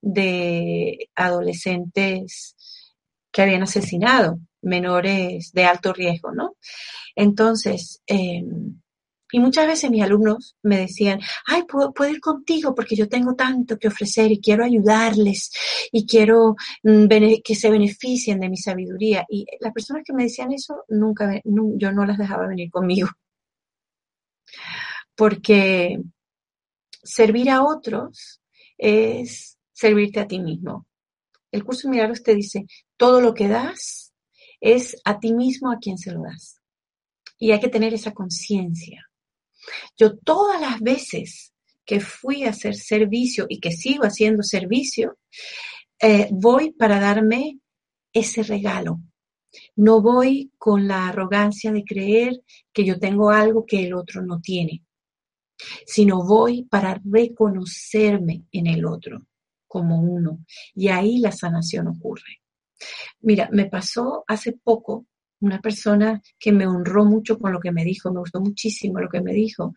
de adolescentes que habían asesinado, menores de alto riesgo, ¿no? Entonces, eh, y muchas veces mis alumnos me decían, ay, puedo, ir contigo porque yo tengo tanto que ofrecer y quiero ayudarles y quiero mm, que se beneficien de mi sabiduría. Y las personas que me decían eso, nunca, yo no las dejaba venir conmigo. Porque servir a otros es servirte a ti mismo. El curso de milagros te dice, todo lo que das es a ti mismo a quien se lo das. Y hay que tener esa conciencia. Yo todas las veces que fui a hacer servicio y que sigo haciendo servicio, eh, voy para darme ese regalo. No voy con la arrogancia de creer que yo tengo algo que el otro no tiene, sino voy para reconocerme en el otro como uno. Y ahí la sanación ocurre. Mira, me pasó hace poco una persona que me honró mucho con lo que me dijo, me gustó muchísimo lo que me dijo.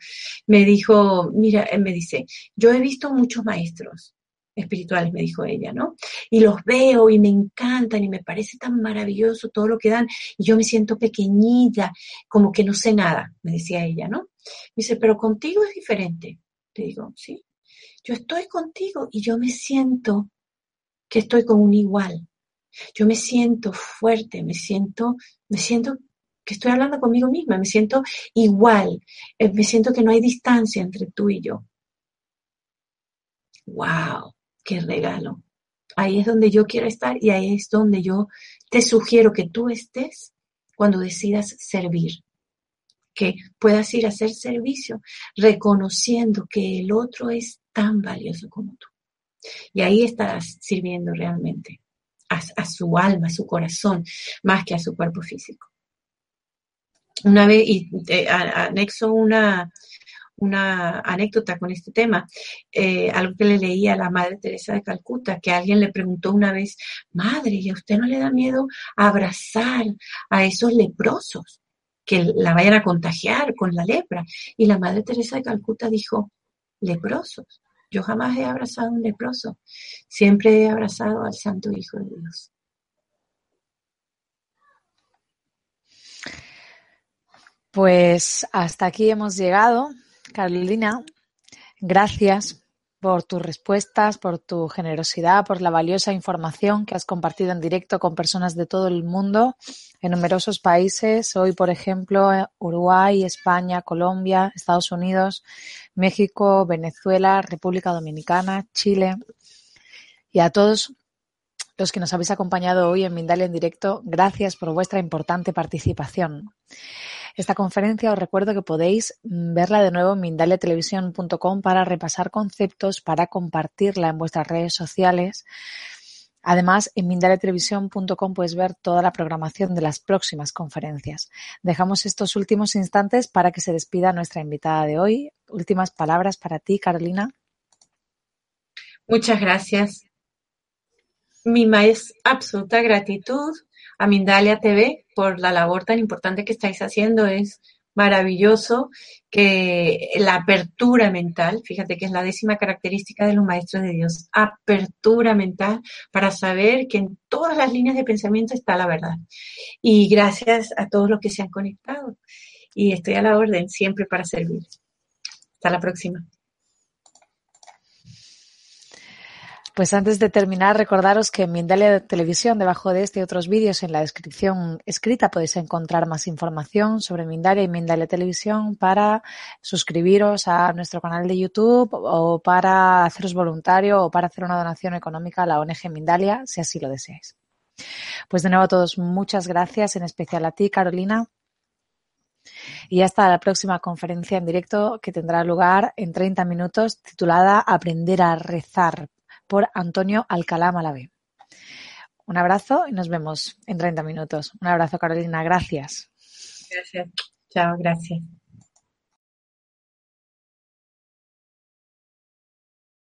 Me dijo, mira, me dice, yo he visto muchos maestros espirituales, me dijo ella, ¿no? Y los veo y me encantan y me parece tan maravilloso todo lo que dan y yo me siento pequeñita, como que no sé nada, me decía ella, ¿no? Me dice, pero contigo es diferente. Le digo, sí, yo estoy contigo y yo me siento que estoy con un igual. Yo me siento fuerte, me siento, me siento que estoy hablando conmigo misma, me siento igual, eh, me siento que no hay distancia entre tú y yo. ¡Wow! ¡Qué regalo! Ahí es donde yo quiero estar y ahí es donde yo te sugiero que tú estés cuando decidas servir. Que puedas ir a hacer servicio reconociendo que el otro es tan valioso como tú. Y ahí estarás sirviendo realmente a, su alma, a su corazón, más que a su cuerpo físico. Una vez, y eh, anexo una, anécdota con este tema, eh, algo que le leí a la Madre Teresa de Calcuta, que alguien le preguntó una vez, Madre, ¿y a usted no le da miedo abrazar a esos leprosos que la vayan a contagiar con la lepra? Y la Madre Teresa de Calcuta dijo, leprosos. Yo jamás he abrazado a un leproso, siempre he abrazado al Santo Hijo de Dios. Pues hasta aquí hemos llegado. Carolina, gracias por tus respuestas, por tu generosidad, por la valiosa información que has compartido en directo con personas de todo el mundo en numerosos países. Hoy, por ejemplo, Uruguay, España, Colombia, Estados Unidos, México, Venezuela, República Dominicana, Chile. Y a todos los que nos habéis acompañado hoy en Mindalia en directo, gracias por vuestra importante participación. Esta conferencia os recuerdo que podéis verla de nuevo en mindaliatelevisión.com para repasar conceptos, para compartirla en vuestras redes sociales. Además, en mindaliatelevisión.com puedes ver toda la programación de las próximas conferencias. Dejamos estos últimos instantes para que se despida nuestra invitada de hoy. Últimas palabras para ti, Carolina. Muchas gracias. Mi más absoluta gratitud a Mindalia TV por la labor tan importante que estáis haciendo. Es maravilloso que la apertura mental, fíjate que es la décima característica de los maestros de Dios, apertura mental para saber que en todas las líneas de pensamiento está la verdad. Y gracias a todos los que se han conectado. Y estoy a la orden siempre para servir. Hasta la próxima. Pues antes de terminar, recordaros que en Mindalia Televisión, debajo de este y otros vídeos, en la descripción escrita podéis encontrar más información sobre Mindalia y Mindalia Televisión para suscribiros a nuestro canal de YouTube o para haceros voluntario o para hacer una donación económica a la ONG Mindalia, si así lo deseáis. Pues de nuevo a todos, muchas gracias, en especial a ti, Carolina. Y hasta la próxima conferencia en directo que tendrá lugar en 30 minutos titulada Aprender a rezar por Antonio Alcalá Malavé. Un abrazo y nos vemos en 30 minutos. Un abrazo, Carolina. Gracias. Gracias. Chao, gracias.